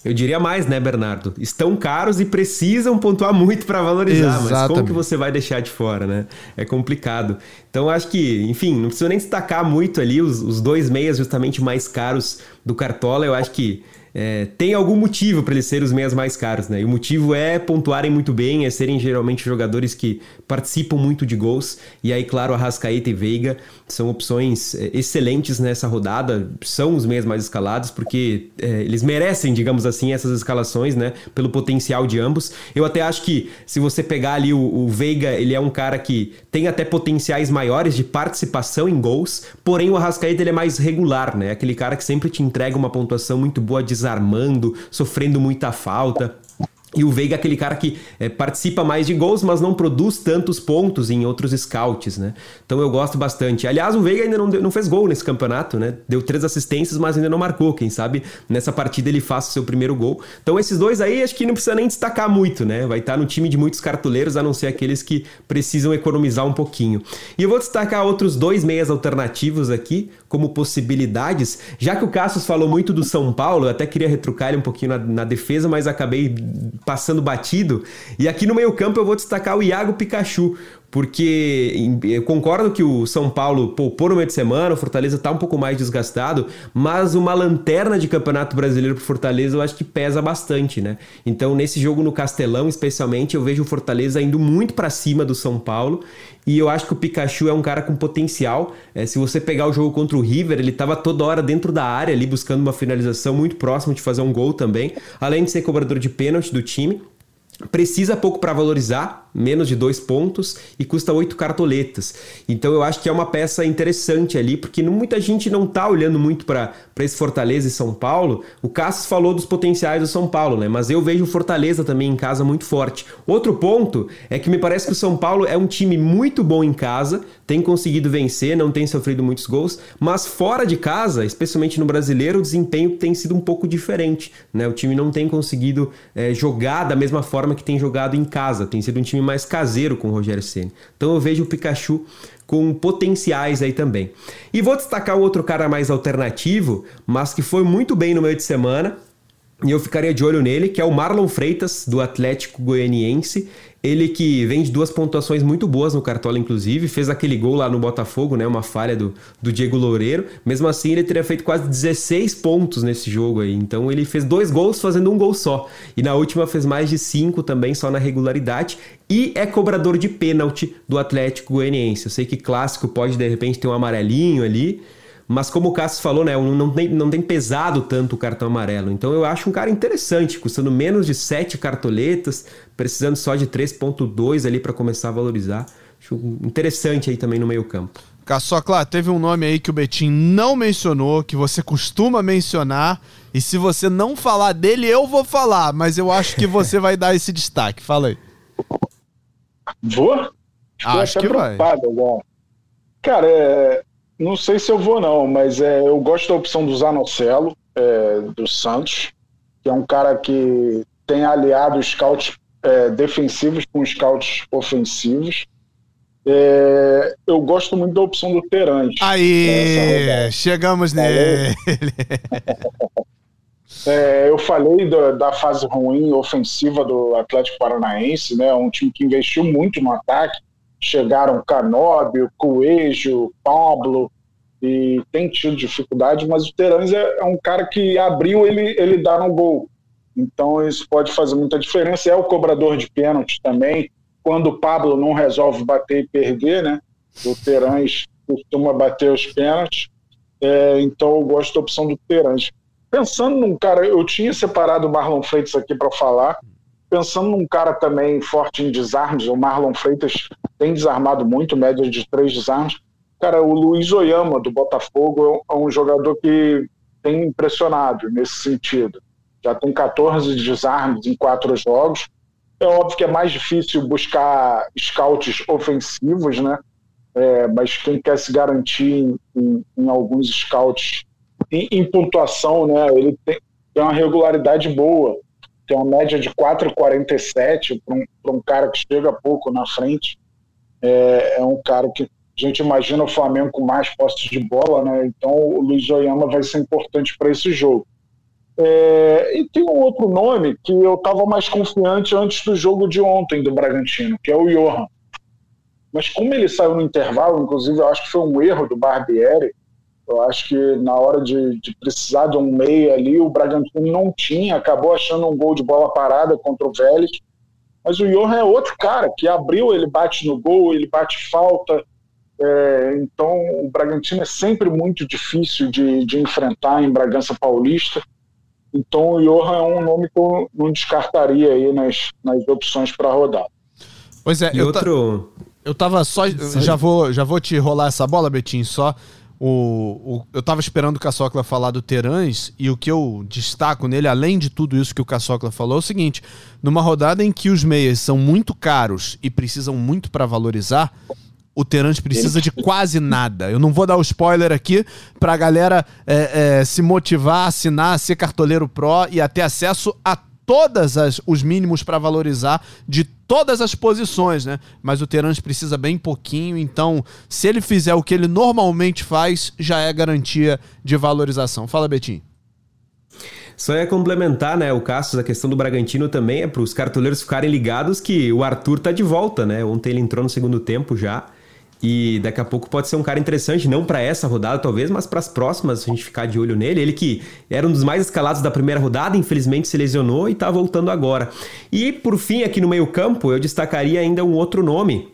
Eu diria mais, né, Bernardo? Estão caros e precisam pontuar muito para valorizar, Exatamente. mas como que você vai deixar de fora, né? É complicado. Então acho que, enfim, não precisa nem destacar muito ali os, os dois meias justamente mais caros do Cartola. Eu acho que é, tem algum motivo para eles serem os meias mais caros, né? E o motivo é pontuarem muito bem, é serem geralmente jogadores que participam muito de gols. E aí, claro, Arrascaeta e Veiga são opções é, excelentes nessa rodada, são os meias mais escalados, porque é, eles merecem, digamos assim, essas escalações, né? Pelo potencial de ambos. Eu até acho que se você pegar ali o, o Veiga, ele é um cara que tem até potenciais maiores de participação em gols, porém o Arrascaeta ele é mais regular, né? Aquele cara que sempre te entrega uma pontuação muito boa de desarmando, sofrendo muita falta. E o Veiga é aquele cara que é, participa mais de gols, mas não produz tantos pontos em outros scouts, né? Então eu gosto bastante. Aliás, o Veiga ainda não, deu, não fez gol nesse campeonato, né? Deu três assistências, mas ainda não marcou. Quem sabe nessa partida ele faça o seu primeiro gol. Então esses dois aí acho que não precisa nem destacar muito, né? Vai estar no time de muitos cartoleiros, a não ser aqueles que precisam economizar um pouquinho. E eu vou destacar outros dois meias alternativos aqui como possibilidades, já que o Cassius falou muito do São Paulo, eu até queria retrucar ele um pouquinho na, na defesa, mas acabei passando batido. E aqui no meio-campo eu vou destacar o Iago Pikachu, porque eu concordo que o São Paulo poupou no meio de semana, o Fortaleza está um pouco mais desgastado, mas uma lanterna de campeonato brasileiro para Fortaleza eu acho que pesa bastante, né? Então, nesse jogo no Castelão, especialmente, eu vejo o Fortaleza indo muito para cima do São Paulo e eu acho que o Pikachu é um cara com potencial. É, se você pegar o jogo contra o River, ele estava toda hora dentro da área ali buscando uma finalização muito próxima de fazer um gol também, além de ser cobrador de pênalti do time. Precisa pouco para valorizar, menos de dois pontos e custa oito cartoletas. Então eu acho que é uma peça interessante ali, porque muita gente não tá olhando muito para esse Fortaleza e São Paulo. O Cassius falou dos potenciais do São Paulo, né? Mas eu vejo o Fortaleza também em casa muito forte. Outro ponto é que me parece que o São Paulo é um time muito bom em casa, tem conseguido vencer, não tem sofrido muitos gols, mas fora de casa, especialmente no brasileiro, o desempenho tem sido um pouco diferente, né? O time não tem conseguido é, jogar da mesma forma que tem jogado em casa. Tem sido um time mais caseiro com o Rogério Ceni. Então eu vejo o Pikachu com potenciais aí também. E vou destacar outro cara mais alternativo, mas que foi muito bem no meio de semana, e eu ficaria de olho nele, que é o Marlon Freitas, do Atlético Goianiense. Ele que vem de duas pontuações muito boas no Cartola, inclusive, fez aquele gol lá no Botafogo, né? Uma falha do, do Diego Loureiro. Mesmo assim, ele teria feito quase 16 pontos nesse jogo aí. Então ele fez dois gols fazendo um gol só. E na última fez mais de cinco também, só na regularidade. E é cobrador de pênalti do Atlético Goianiense. Eu sei que clássico pode de repente ter um amarelinho ali. Mas como o Cássio falou, né, não tem, não tem pesado tanto o cartão amarelo. Então eu acho um cara interessante, custando menos de 7 cartoletas, precisando só de 3.2 ali para começar a valorizar. Acho interessante aí também no meio campo. Caçocla, teve um nome aí que o Betim não mencionou, que você costuma mencionar, e se você não falar dele, eu vou falar, mas eu acho que você vai dar esse destaque. Fala aí. Vou? Acho que vai. Agora. Cara, é, não sei se eu vou, não, mas é, eu gosto da opção do Zanocelo, é, do Santos, que é um cara que tem aliado scouts é, defensivos com scouts ofensivos. É, eu gosto muito da opção do Terante. Aí, chegamos nele. É, eu falei da, da, fase ruim ofensiva do Atlético Paranaense, né? Um time que investiu muito no ataque, chegaram Canóbio, Coelho, Pablo, e tem tido dificuldade, mas o Terãs é, é, um cara que abriu, ele, ele dá no gol. Então isso pode fazer muita diferença. É o cobrador de pênalti também. Quando o Pablo não resolve bater e perder, né? O Terãs costuma bater os pênaltis. É, então eu gosto da opção do Terãs. Pensando num cara, eu tinha separado o Marlon Freitas aqui para falar, Pensando num cara também forte em desarmes, o Marlon Freitas tem desarmado muito, média de três desarmes. Cara, o Luiz Oyama, do Botafogo, é um jogador que tem impressionado nesse sentido. Já tem 14 desarmes em quatro jogos. É óbvio que é mais difícil buscar scouts ofensivos, né? É, mas quem quer se garantir em, em, em alguns scouts em, em, pontuação, né? Ele tem, tem uma regularidade boa tem uma média de 4,47 para um, um cara que chega pouco na frente. É, é, um cara que a gente imagina o Flamengo com mais postes de bola, né? Então o Luiz Oyama vai ser importante para esse jogo. É, e tem um outro nome que eu estava mais confiante antes do jogo de ontem do Bragantino, que é o Johan. Mas como ele saiu no intervalo, inclusive eu acho que foi um erro do Barbieri, eu acho que na hora de, de, precisar de um meio ali, o Bragantino não tinha, acabou achando um gol de bola parada contra o Vélez. Mas o Johan é outro cara que abriu, ele bate no gol, ele bate falta. É, então o Bragantino é sempre muito difícil de, de enfrentar em Bragança Paulista. Então o Johan é um nome que eu não descartaria aí nas, nas opções para rodar. Pois é, e eu, outro... eu tava só. Já vou, já vou te rolar essa bola, Betinho, só o, o, eu tava esperando o Caçocla falar do Terãs e o que eu destaco nele, além de tudo isso que o Caçocla falou, é o seguinte: numa rodada em que os meias são muito caros e precisam muito para valorizar, o Terãs precisa de quase nada. Eu não vou dar o spoiler aqui pra galera é, é, se motivar, assinar, ser cartoleiro pro e ter acesso a todas as, os mínimos para valorizar de todas as posições, né? Mas o Terans precisa bem pouquinho, então se ele fizer o que ele normalmente faz, já é garantia de valorização. Fala, Betinho. Só ia complementar, né, o Cassius, a questão do Bragantino também é para os cartoleiros ficarem ligados que o Arthur tá de volta, né? Ontem ele entrou no segundo tempo já. E daqui a pouco pode ser um cara interessante, não para essa rodada talvez, mas para as próximas, a gente ficar de olho nele. Ele que era um dos mais escalados da primeira rodada, infelizmente se lesionou e está voltando agora. E por fim, aqui no meio-campo, eu destacaria ainda um outro nome,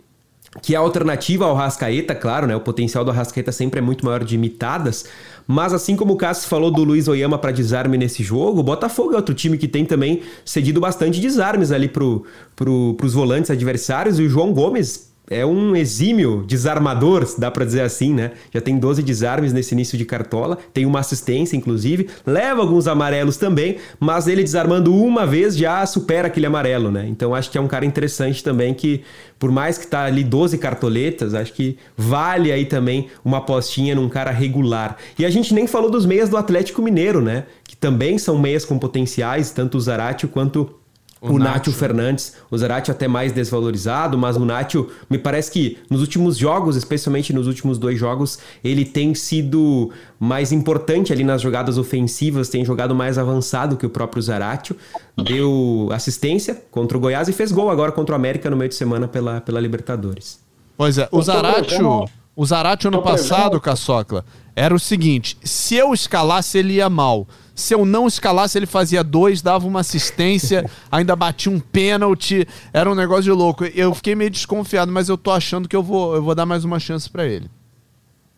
que é a alternativa ao Rascaeta, claro, né? O potencial do Rascaeta sempre é muito maior de imitadas, mas assim como o Cássio falou do Luiz Oyama para desarme nesse jogo, o Botafogo é outro time que tem também cedido bastante desarmes ali pro, pro, pros volantes adversários, e o João Gomes é um exímio desarmador, dá para dizer assim, né? Já tem 12 desarmes nesse início de cartola, tem uma assistência, inclusive, leva alguns amarelos também, mas ele desarmando uma vez já supera aquele amarelo, né? Então acho que é um cara interessante também que, por mais que tá ali 12 cartoletas, acho que vale aí também uma apostinha num cara regular. E a gente nem falou dos meias do Atlético Mineiro, né? Que também são meias com potenciais, tanto o Zarate quanto o, o Nátio Fernandes, o Zarate até mais desvalorizado, mas o Nátio me parece que nos últimos jogos, especialmente nos últimos dois jogos, ele tem sido mais importante ali nas jogadas ofensivas, tem jogado mais avançado que o próprio Zaratio, deu assistência contra o Goiás e fez gol agora contra o América no meio de semana pela, pela Libertadores. Pois é, o Zaratio, o Zaratio ano passado, Caçocla, era o seguinte, se eu escalasse ele ia mal, se eu não escalasse, ele fazia dois, dava uma assistência, ainda batia um pênalti. Era um negócio de louco. Eu fiquei meio desconfiado, mas eu tô achando que eu vou, eu vou dar mais uma chance para ele.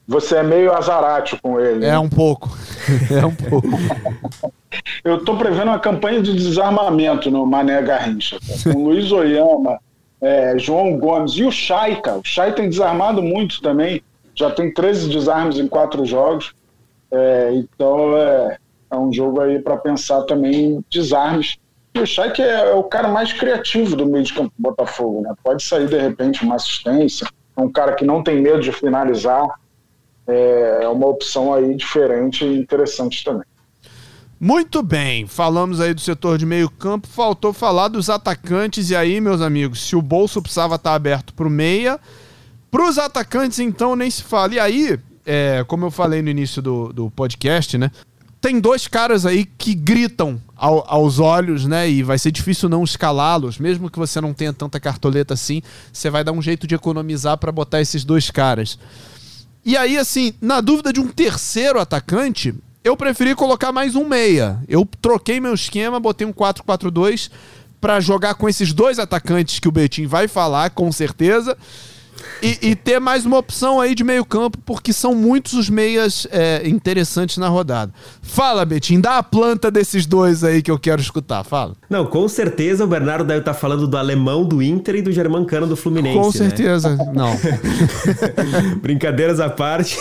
Você é meio azarate com ele. É um pouco. é um pouco. eu tô prevendo uma campanha de desarmamento no Mané Garrincha. Com Luiz Oyama, é, João Gomes e o Chay, cara. O Chay tem desarmado muito também. Já tem 13 desarmes em quatro jogos. É, então, é, é um jogo aí para pensar também desarmes. E o Chay é, é, o cara mais criativo do meio de campo do Botafogo, né? Pode sair de repente uma assistência, é um cara que não tem medo de finalizar. É, é uma opção aí diferente e interessante também. Muito bem, falamos aí do setor de meio campo, faltou falar dos atacantes, e aí, meus amigos, se o bolso precisava estar aberto para o meia, para os atacantes, então, nem se fala. E aí, é, como eu falei no início do, do podcast, né, tem dois caras aí que gritam ao, aos olhos, né? E vai ser difícil não escalá-los, mesmo que você não tenha tanta cartoleta assim, você vai dar um jeito de economizar para botar esses dois caras. E aí, assim, na dúvida de um terceiro atacante, eu preferi colocar mais um meia. Eu troquei meu esquema, botei um 4-4-2 para jogar com esses dois atacantes que o Betim vai falar, com certeza. E, e, ter mais uma opção aí de meio campo, porque são muitos os meias é, interessantes na rodada. Fala, Betinho, dá a planta desses dois aí que eu quero escutar, fala. Não, com certeza o Bernardo deve estar falando do alemão do Inter e do germancano do Fluminense. Com né? certeza, né? não. Brincadeiras à parte.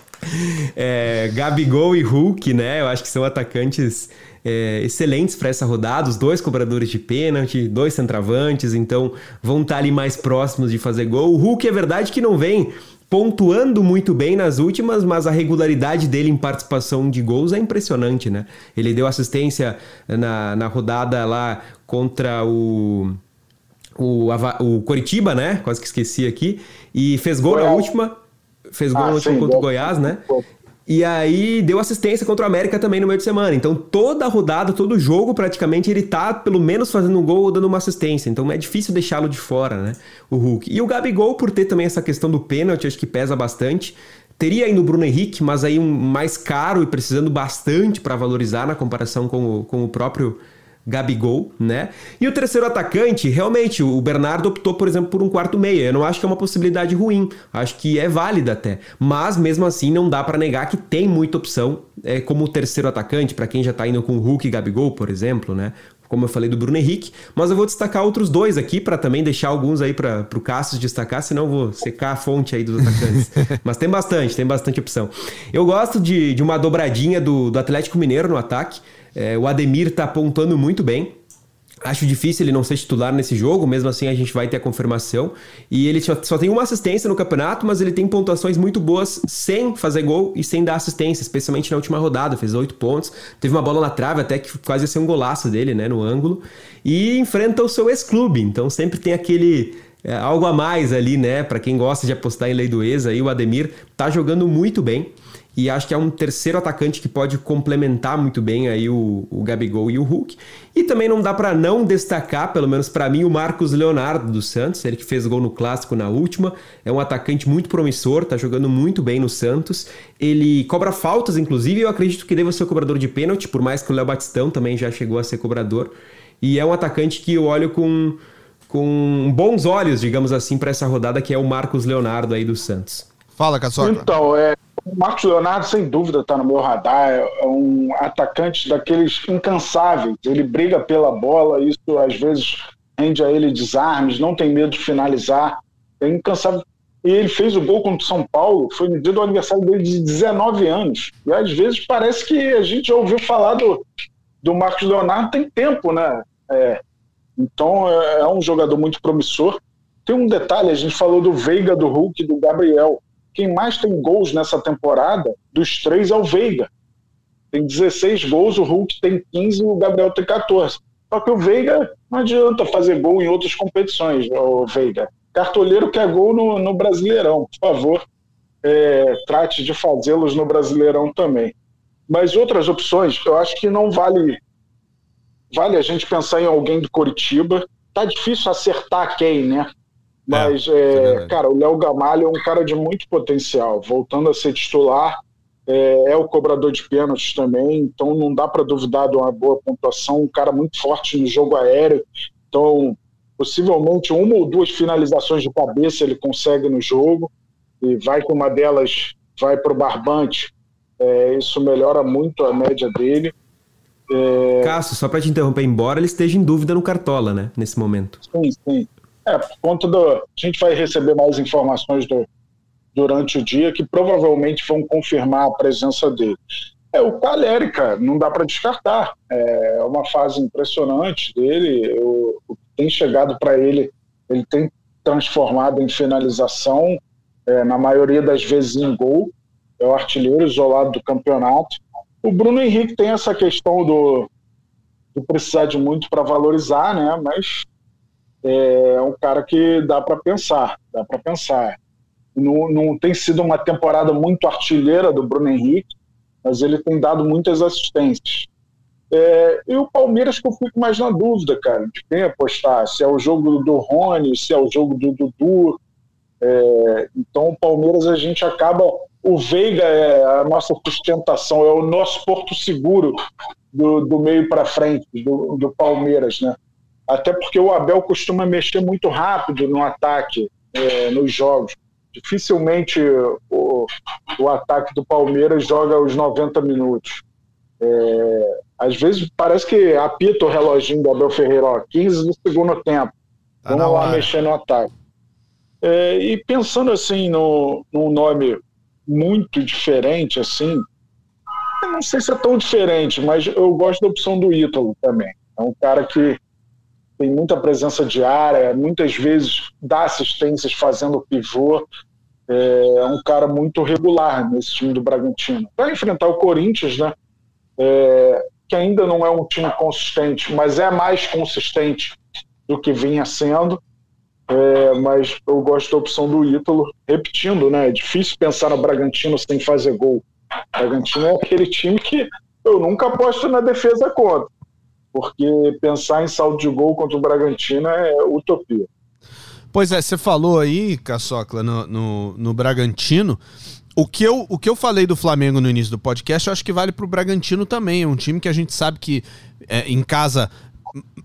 é, Gabigol e Hulk, né? Eu acho que são atacantes é, excelentes para essa rodada, os dois cobradores de pênalti, dois centravantes, então vão estar tá ali mais próximos de fazer gol. O Hulk é verdade que não vem pontuando muito bem nas últimas, mas a regularidade dele em participação de gols é impressionante, né? Ele deu assistência na, na rodada lá contra o o, o Coritiba, né? Quase que esqueci aqui. E fez gol na última. Fez gol ah, na última contra o Goiás, né? E aí deu assistência contra o América também no meio de semana. Então toda rodada, todo jogo praticamente ele tá pelo menos fazendo um gol ou dando uma assistência. Então é difícil deixá-lo de fora, né? O Hulk. E o Gabigol, por ter também essa questão do pênalti, acho que pesa bastante. Teria ainda o Bruno Henrique, mas aí um mais caro e precisando bastante para valorizar na comparação com o, com o próprio Gabigol, né? E o terceiro atacante, realmente, o Bernardo optou, por exemplo, por um quarto meia. Eu não acho que é uma possibilidade ruim, acho que é válida até. Mas mesmo assim, não dá para negar que tem muita opção é, como terceiro atacante, para quem já tá indo com o Hulk e Gabigol, por exemplo, né? Como eu falei do Bruno Henrique, mas eu vou destacar outros dois aqui para também deixar alguns aí para o Cassius destacar, senão eu vou secar a fonte aí dos atacantes. mas tem bastante, tem bastante opção. Eu gosto de, de uma dobradinha do, do Atlético Mineiro no ataque. É, o Ademir está apontando muito bem. Acho difícil ele não ser titular nesse jogo, mesmo assim a gente vai ter a confirmação. E ele só, tem uma assistência no campeonato, mas ele tem pontuações muito boas sem fazer gol e sem dar assistência, especialmente na última rodada. Fez oito pontos, teve uma bola na trave até que quase ia ser um golaço dele, né, no ângulo. E enfrenta o seu ex-clube, então sempre tem aquele é, algo a mais ali, né, para quem gosta de apostar em lei do ex. Aí o Ademir tá jogando muito bem. E acho que é um terceiro atacante que pode complementar muito bem aí o, o Gabigol e o Hulk. E também não dá para não destacar, pelo menos para mim, o Marcos Leonardo dos Santos, ele que fez gol no clássico na última. É um atacante muito promissor, tá jogando muito bem no Santos. Ele cobra faltas, inclusive, eu acredito que deva ser o cobrador de pênalti, por mais que o Léo Batistão também já chegou a ser cobrador. E é um atacante que eu olho com, com bons olhos, digamos assim, para essa rodada, que é o Marcos Leonardo aí dos Santos. Fala, Caçoca. Então, é, Marcos Leonardo, sem dúvida, está no meu radar. É um atacante daqueles incansáveis. Ele briga pela bola, isso às vezes rende a ele desarmes, não tem medo de finalizar. É incansável. E ele fez o gol contra o São Paulo, foi no dia do aniversário dele de 19 anos. E às vezes parece que a gente já ouviu falar do, do Marcos Leonardo tem tempo, né? É, então é, é um jogador muito promissor. Tem um detalhe, a gente falou do Veiga, do Hulk, do Gabriel. Quem mais tem gols nessa temporada dos três é o Veiga. Tem 16 gols, o Hulk tem 15 e o Gabriel tem 14. Só que o Veiga não adianta fazer gol em outras competições, o Veiga. Cartoleiro quer gol no, no Brasileirão, por favor, é, trate de fazê-los no Brasileirão também. Mas outras opções, eu acho que não vale vale a gente pensar em alguém do Coritiba. Tá difícil acertar quem, né? Mas, é, é cara, o Léo Gamalho é um cara de muito potencial. Voltando a ser titular, é, é o cobrador de pênaltis também, então não dá para duvidar de uma boa pontuação. Um cara muito forte no jogo aéreo, então possivelmente uma ou duas finalizações de cabeça ele consegue no jogo e vai com uma delas vai para o barbante. É, isso melhora muito a média dele. É... Cássio, só para te interromper, embora ele esteja em dúvida no Cartola, né, nesse momento. Sim, sim. É, por conta do. A gente vai receber mais informações do, durante o dia que provavelmente vão confirmar a presença dele. É o Caleri, cara, não dá para descartar. É uma fase impressionante dele. O, o que tem chegado para ele, ele tem transformado em finalização, é, na maioria das vezes em gol. É o artilheiro isolado do campeonato. O Bruno Henrique tem essa questão do, de precisar de muito para valorizar, né? Mas é um cara que dá para pensar, dá para pensar. Não, não tem sido uma temporada muito artilheira do Bruno Henrique, mas ele tem dado muitas assistências. É, e o Palmeiras que eu fico mais na dúvida, cara, de quem apostar, se é o jogo do Rony, se é o jogo do Dudu. É, então o Palmeiras a gente acaba. O Veiga é a nossa sustentação, é o nosso porto seguro do, do meio para frente, do, do Palmeiras, né? Até porque o Abel costuma mexer muito rápido no ataque, é, nos jogos. Dificilmente o, o ataque do Palmeiras joga os 90 minutos. É, às vezes parece que apita o reloginho do Abel Ferreira, ó, 15 no segundo tempo. Tá Vamos lá hora. mexer no ataque. É, e pensando assim no, num nome muito diferente, assim, não sei se é tão diferente, mas eu gosto da opção do Ítalo também. É um cara que tem muita presença diária, muitas vezes dá assistências fazendo pivô. É um cara muito regular nesse time do Bragantino. Vai enfrentar o Corinthians, né? É, que ainda não é um time consistente, mas é mais consistente do que vinha sendo. É, mas eu gosto da opção do Ítalo. Repetindo, né? É difícil pensar no Bragantino sem fazer gol. O Bragantino é aquele time que eu nunca aposto na defesa contra porque pensar em saldo de gol contra o Bragantino é utopia. Pois é, você falou aí, Caçocla, no, no, no, Bragantino. O que, eu, o que eu falei do Flamengo no início do podcast, eu acho que vale para o Bragantino também. É um time que a gente sabe que é, em casa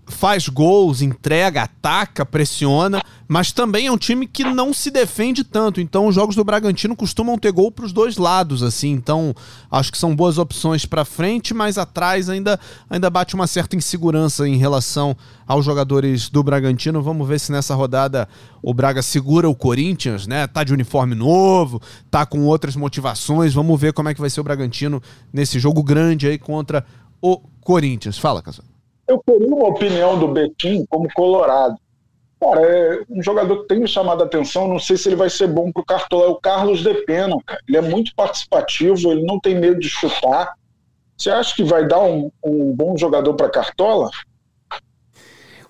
faz gols, entrega, ataca, pressiona, mas também é um time que não se defende tanto. Então, os jogos do Bragantino costumam ter gol para os dois lados, assim. Então, acho que são boas opções para frente, mas atrás ainda, ainda bate uma certa insegurança em relação aos jogadores do Bragantino. Vamos ver se nessa rodada o Braga segura o Corinthians, né? Tá de uniforme novo, tá com outras motivações. Vamos ver como é que vai ser o Bragantino nesse jogo grande aí contra o Corinthians. Fala, Casal. Eu queria uma opinião do Betim como Colorado. Cara, é um jogador que tem me chamado a atenção, não sei se ele vai ser bom pro Cartola, é o Carlos De Pena, cara. Ele é muito participativo, ele não tem medo de chutar. Você acha que vai dar um, um bom jogador para Cartola?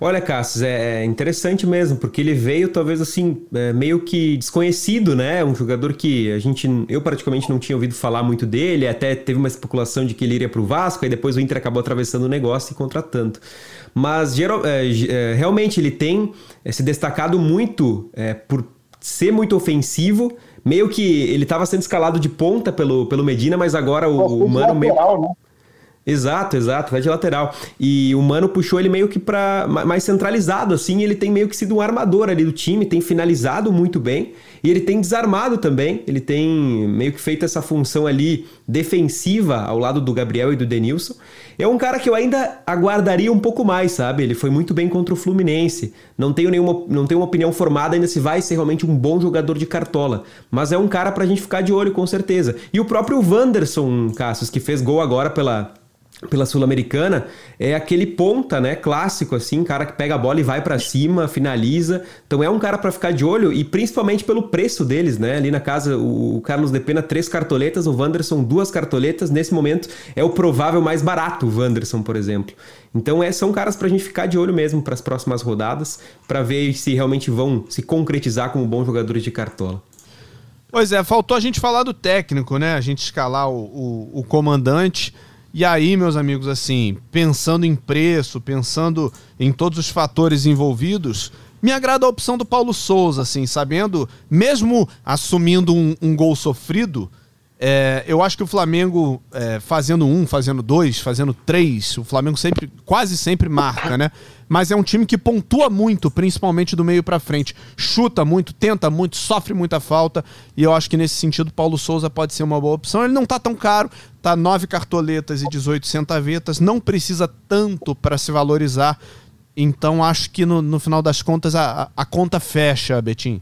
Olha, Cassius, é, é interessante mesmo, porque ele veio talvez assim, é, meio que desconhecido, né? Um jogador que a gente, eu praticamente não tinha ouvido falar muito dele, até teve uma especulação de que ele iria para o Vasco, aí depois o Inter acabou atravessando o negócio e contratando. Mas geral, é, é, realmente ele tem se destacado muito é, por ser muito ofensivo, meio que ele estava sendo escalado de ponta pelo, pelo Medina, mas agora o, o Mano meio. Né? Exato, exato, vai de lateral. E o Mano puxou ele meio que para mais centralizado, assim, ele tem meio que sido um armador ali do time, tem finalizado muito bem e ele tem desarmado também, ele tem meio que feito essa função ali defensiva ao lado do Gabriel e do Denilson. É um cara que eu ainda aguardaria um pouco mais, sabe? Ele foi muito bem contra o Fluminense. Não tenho nenhuma, não tenho uma opinião formada ainda se vai ser realmente um bom jogador de cartola, mas é um cara pra gente ficar de olho com certeza. E o próprio Wanderson Cassius, que fez gol agora pela pela Sul-Americana, é aquele ponta, né, clássico assim, cara que pega a bola e vai para cima, finaliza. Então é um cara para ficar de olho e principalmente pelo preço deles, né? Ali na casa o Carlos Depena três cartoletas, o Wanderson duas cartoletas. Nesse momento é o provável mais barato, o Wanderson, por exemplo. Então é, são caras para a gente ficar de olho mesmo para as próximas rodadas, para ver se realmente vão se concretizar como bons jogadores de cartola. Pois é, faltou a gente falar do técnico, né? A gente escalar o, o, o comandante. E aí, meus amigos, assim, pensando em preço, pensando em todos os fatores envolvidos, me agrada a opção do Paulo Souza, assim, sabendo, mesmo assumindo um, um gol sofrido, é, eu acho que o Flamengo, é, fazendo um, fazendo dois, fazendo três, o Flamengo sempre, quase sempre marca, né? Mas é um time que pontua muito, principalmente do meio para frente. Chuta muito, tenta muito, sofre muita falta. E eu acho que nesse sentido, Paulo Souza pode ser uma boa opção. Ele não tá tão caro, tá nove cartoletas e 18 centavetas, não precisa tanto para se valorizar. Então acho que no, no final das contas a, a conta fecha, Betim.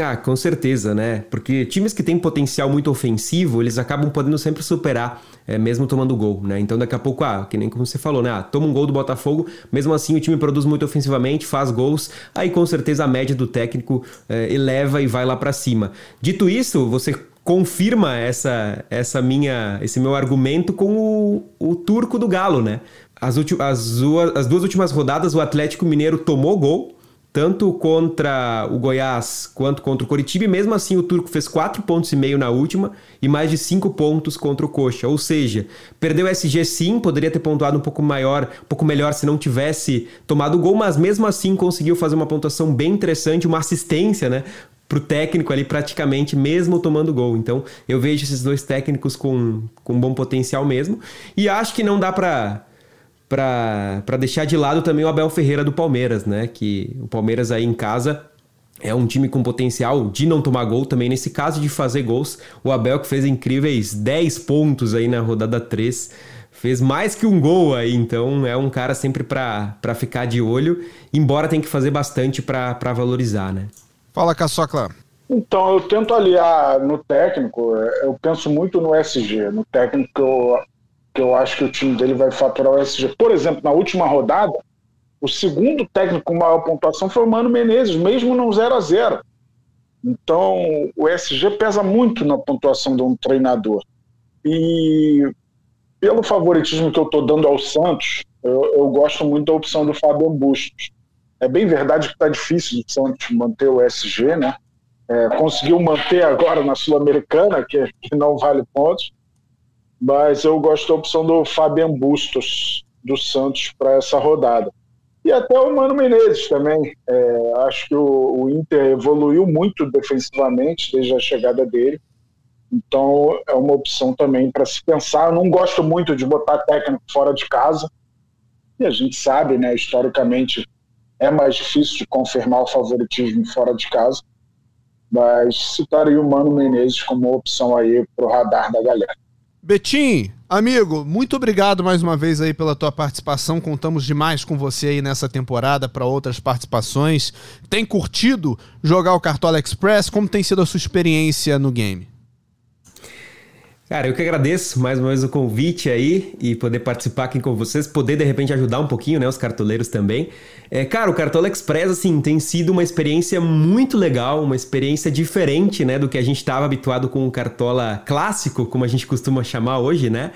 Ah, com certeza, né? Porque times que têm potencial muito ofensivo, eles acabam podendo sempre superar, é, mesmo tomando gol, né? Então daqui a pouco, ah, que nem como você falou, né? Ah, toma um gol do Botafogo, mesmo assim o time produz muito ofensivamente, faz gols, aí com certeza a média do técnico é, eleva e vai lá para cima. Dito isso, você confirma essa, essa minha, esse meu argumento com o, o turco do Galo, né? As, as, as duas últimas rodadas o Atlético Mineiro tomou gol, tanto contra o Goiás quanto contra o Coritiba, e mesmo assim o Turco fez 4 pontos e meio na última e mais de 5 pontos contra o Coxa. Ou seja, perdeu o SG sim, poderia ter pontuado um pouco maior, um pouco melhor se não tivesse tomado o gol, mas mesmo assim conseguiu fazer uma pontuação bem interessante, uma assistência, né? Pro técnico ali praticamente, mesmo tomando gol. Então eu vejo esses dois técnicos com, com bom potencial mesmo. E acho que não dá para para deixar de lado também o Abel Ferreira do Palmeiras, né? Que o Palmeiras aí em casa é um time com potencial de não tomar gol também. Nesse caso de fazer gols, o Abel que fez incríveis 10 pontos aí na rodada 3, fez mais que um gol aí, então é um cara sempre para ficar de olho, embora tem que fazer bastante para valorizar, né? Fala, Caçocla. Então, eu tento aliar no técnico, eu penso muito no SG, no técnico que eu que eu acho que o time dele vai faturar o SG. Por exemplo, na última rodada, o segundo técnico com maior pontuação foi o Mano Menezes, mesmo no 0 a 0 Então, o SG pesa muito na pontuação de um treinador. E pelo favoritismo que eu estou dando ao Santos, eu, eu, gosto muito da opção do Fábio Bustos. É bem verdade que está difícil o Santos manter o SG, né? É, conseguiu manter agora na Sul-Americana, que, que não vale pontos, mas eu gosto da opção do Fabian Bustos do Santos para essa rodada. E até o Mano Menezes também. É, acho que o, o, Inter evoluiu muito defensivamente desde a chegada dele. Então é uma opção também para se pensar. Eu não gosto muito de botar técnico fora de casa. E a gente sabe, né, historicamente, é mais difícil de confirmar o favoritismo fora de casa. Mas citaria o Mano Menezes como opção aí para o radar da galera. Betim, amigo, muito obrigado mais uma vez aí pela tua participação. Contamos demais com você aí nessa temporada para outras participações. Tem curtido jogar o Cartola Express? Como tem sido a sua experiência no game? Cara, eu que agradeço mais uma vez o convite aí e poder participar aqui com vocês, poder de repente ajudar um pouquinho, né, os cartoleiros também. É, cara, o Cartola Express, assim, tem sido uma experiência muito legal, uma experiência diferente, né, do que a gente estava habituado com o Cartola clássico, como a gente costuma chamar hoje, né?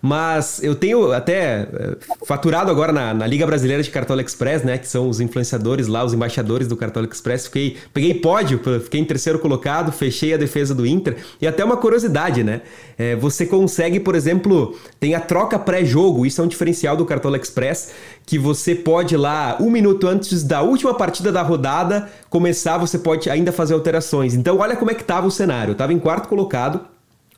Mas eu tenho até eh, faturado agora na, na, Liga Brasileira de Cartola Express, né? Que são os influenciadores lá, os embaixadores do Cartola Express. Fiquei, peguei pódio, fiquei em terceiro colocado, fechei a defesa do Inter. E até uma curiosidade, né? É, você consegue, por exemplo, tem a troca pré-jogo, isso é um diferencial do Cartola Express, que você pode lá, um minuto antes da última partida da rodada começar, você pode ainda fazer alterações. Então, olha como é que tava o cenário. Eu tava em quarto colocado,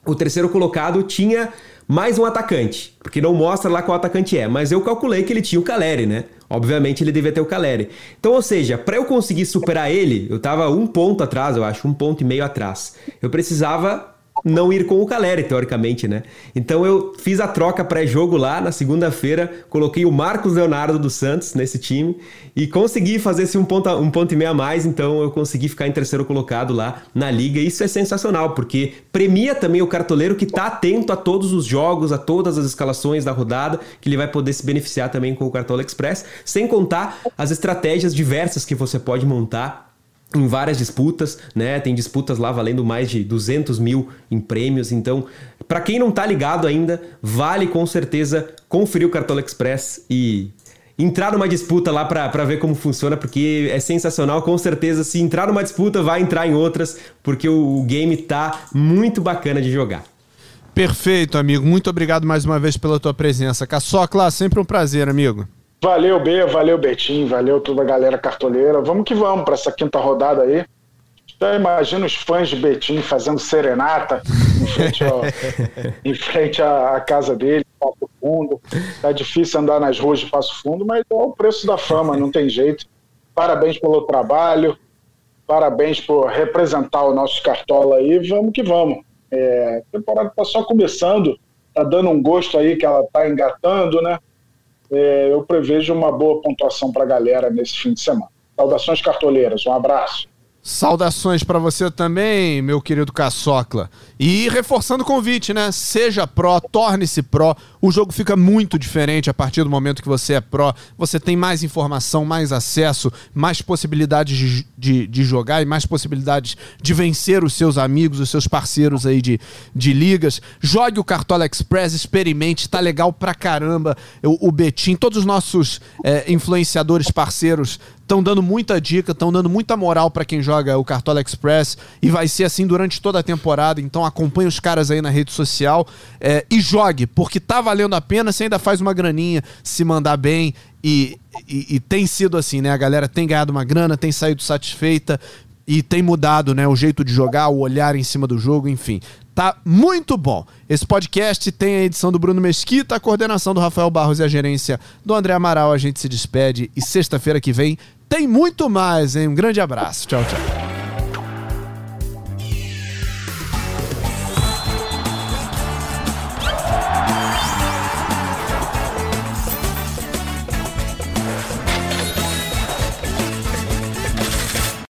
o terceiro colocado tinha mais um atacante, porque não mostra lá qual atacante é, mas eu calculei que ele tinha o Caleri, né? Obviamente ele devia ter o Caleri. Então, ou seja, para eu conseguir superar ele, eu tava um ponto atrás, eu acho, um ponto e meio atrás. Eu precisava não ir com o Caleri, teoricamente, né? Então eu fiz a troca pré-jogo lá na segunda-feira, coloquei o Marcos Leonardo dos Santos nesse time e consegui fazer esse um ponto, um ponto e meio a mais, então eu consegui ficar em terceiro colocado lá na liga. Isso é sensacional, porque premia também o cartoleiro que tá atento a todos os jogos, a todas as escalações da rodada, que ele vai poder se beneficiar também com o Cartola Express, sem contar as estratégias diversas que você pode montar em várias disputas, né? Tem disputas lá valendo mais de 200 mil em prêmios. Então, para quem não tá ligado ainda, vale com certeza conferir o Cartola Express e entrar numa disputa lá para ver como funciona, porque é sensacional. Com certeza, se entrar numa disputa, vai entrar em outras, porque o, o game tá muito bacana de jogar. Perfeito, amigo. Muito obrigado mais uma vez pela tua presença. Caçocla, sempre um prazer, amigo. Valeu, B, valeu, Betinho, valeu toda a galera cartoleira. Vamos que vamos para essa quinta rodada aí. Já imagina os fãs de Betinho fazendo serenata em frente, ao, em frente à, à, casa dele, Passo Fundo. Tá difícil andar nas ruas de Passo Fundo, mas é o preço da fama, não tem jeito. Parabéns pelo trabalho, parabéns por representar o nosso cartola aí. Vamos que vamos. É, a temporada está só começando, tá dando um gosto aí que ela tá engatando, né? É, eu prevejo uma boa pontuação para a galera nesse fim de semana. Saudações cartoleiras, um abraço. Saudações para você também, meu querido Caçocla. E reforçando o convite, né? Seja pró, torne-se pró. O jogo fica muito diferente a partir do momento que você é pró. Você tem mais informação, mais acesso, mais possibilidades de, de, de jogar e mais possibilidades de vencer os seus amigos, os seus parceiros aí de, de ligas. Jogue o Cartola Express, experimente, tá legal pra caramba. O, o Betim, todos os nossos é, influenciadores parceiros estão dando muita dica, estão dando muita moral para quem joga o Cartola Express e vai ser assim durante toda a temporada. Então acompanhe os caras aí na rede social é, e jogue, porque tá valendo a pena. Você ainda faz uma graninha, se mandar bem e, e, e tem sido assim, né? A galera tem ganhado uma grana, tem saído satisfeita e tem mudado, né, o jeito de jogar, o olhar em cima do jogo, enfim. Tá muito bom. Esse podcast tem a edição do Bruno Mesquita, a coordenação do Rafael Barros e a gerência do André Amaral. A gente se despede e sexta-feira que vem tem muito mais, hein? Um grande abraço. Tchau, tchau.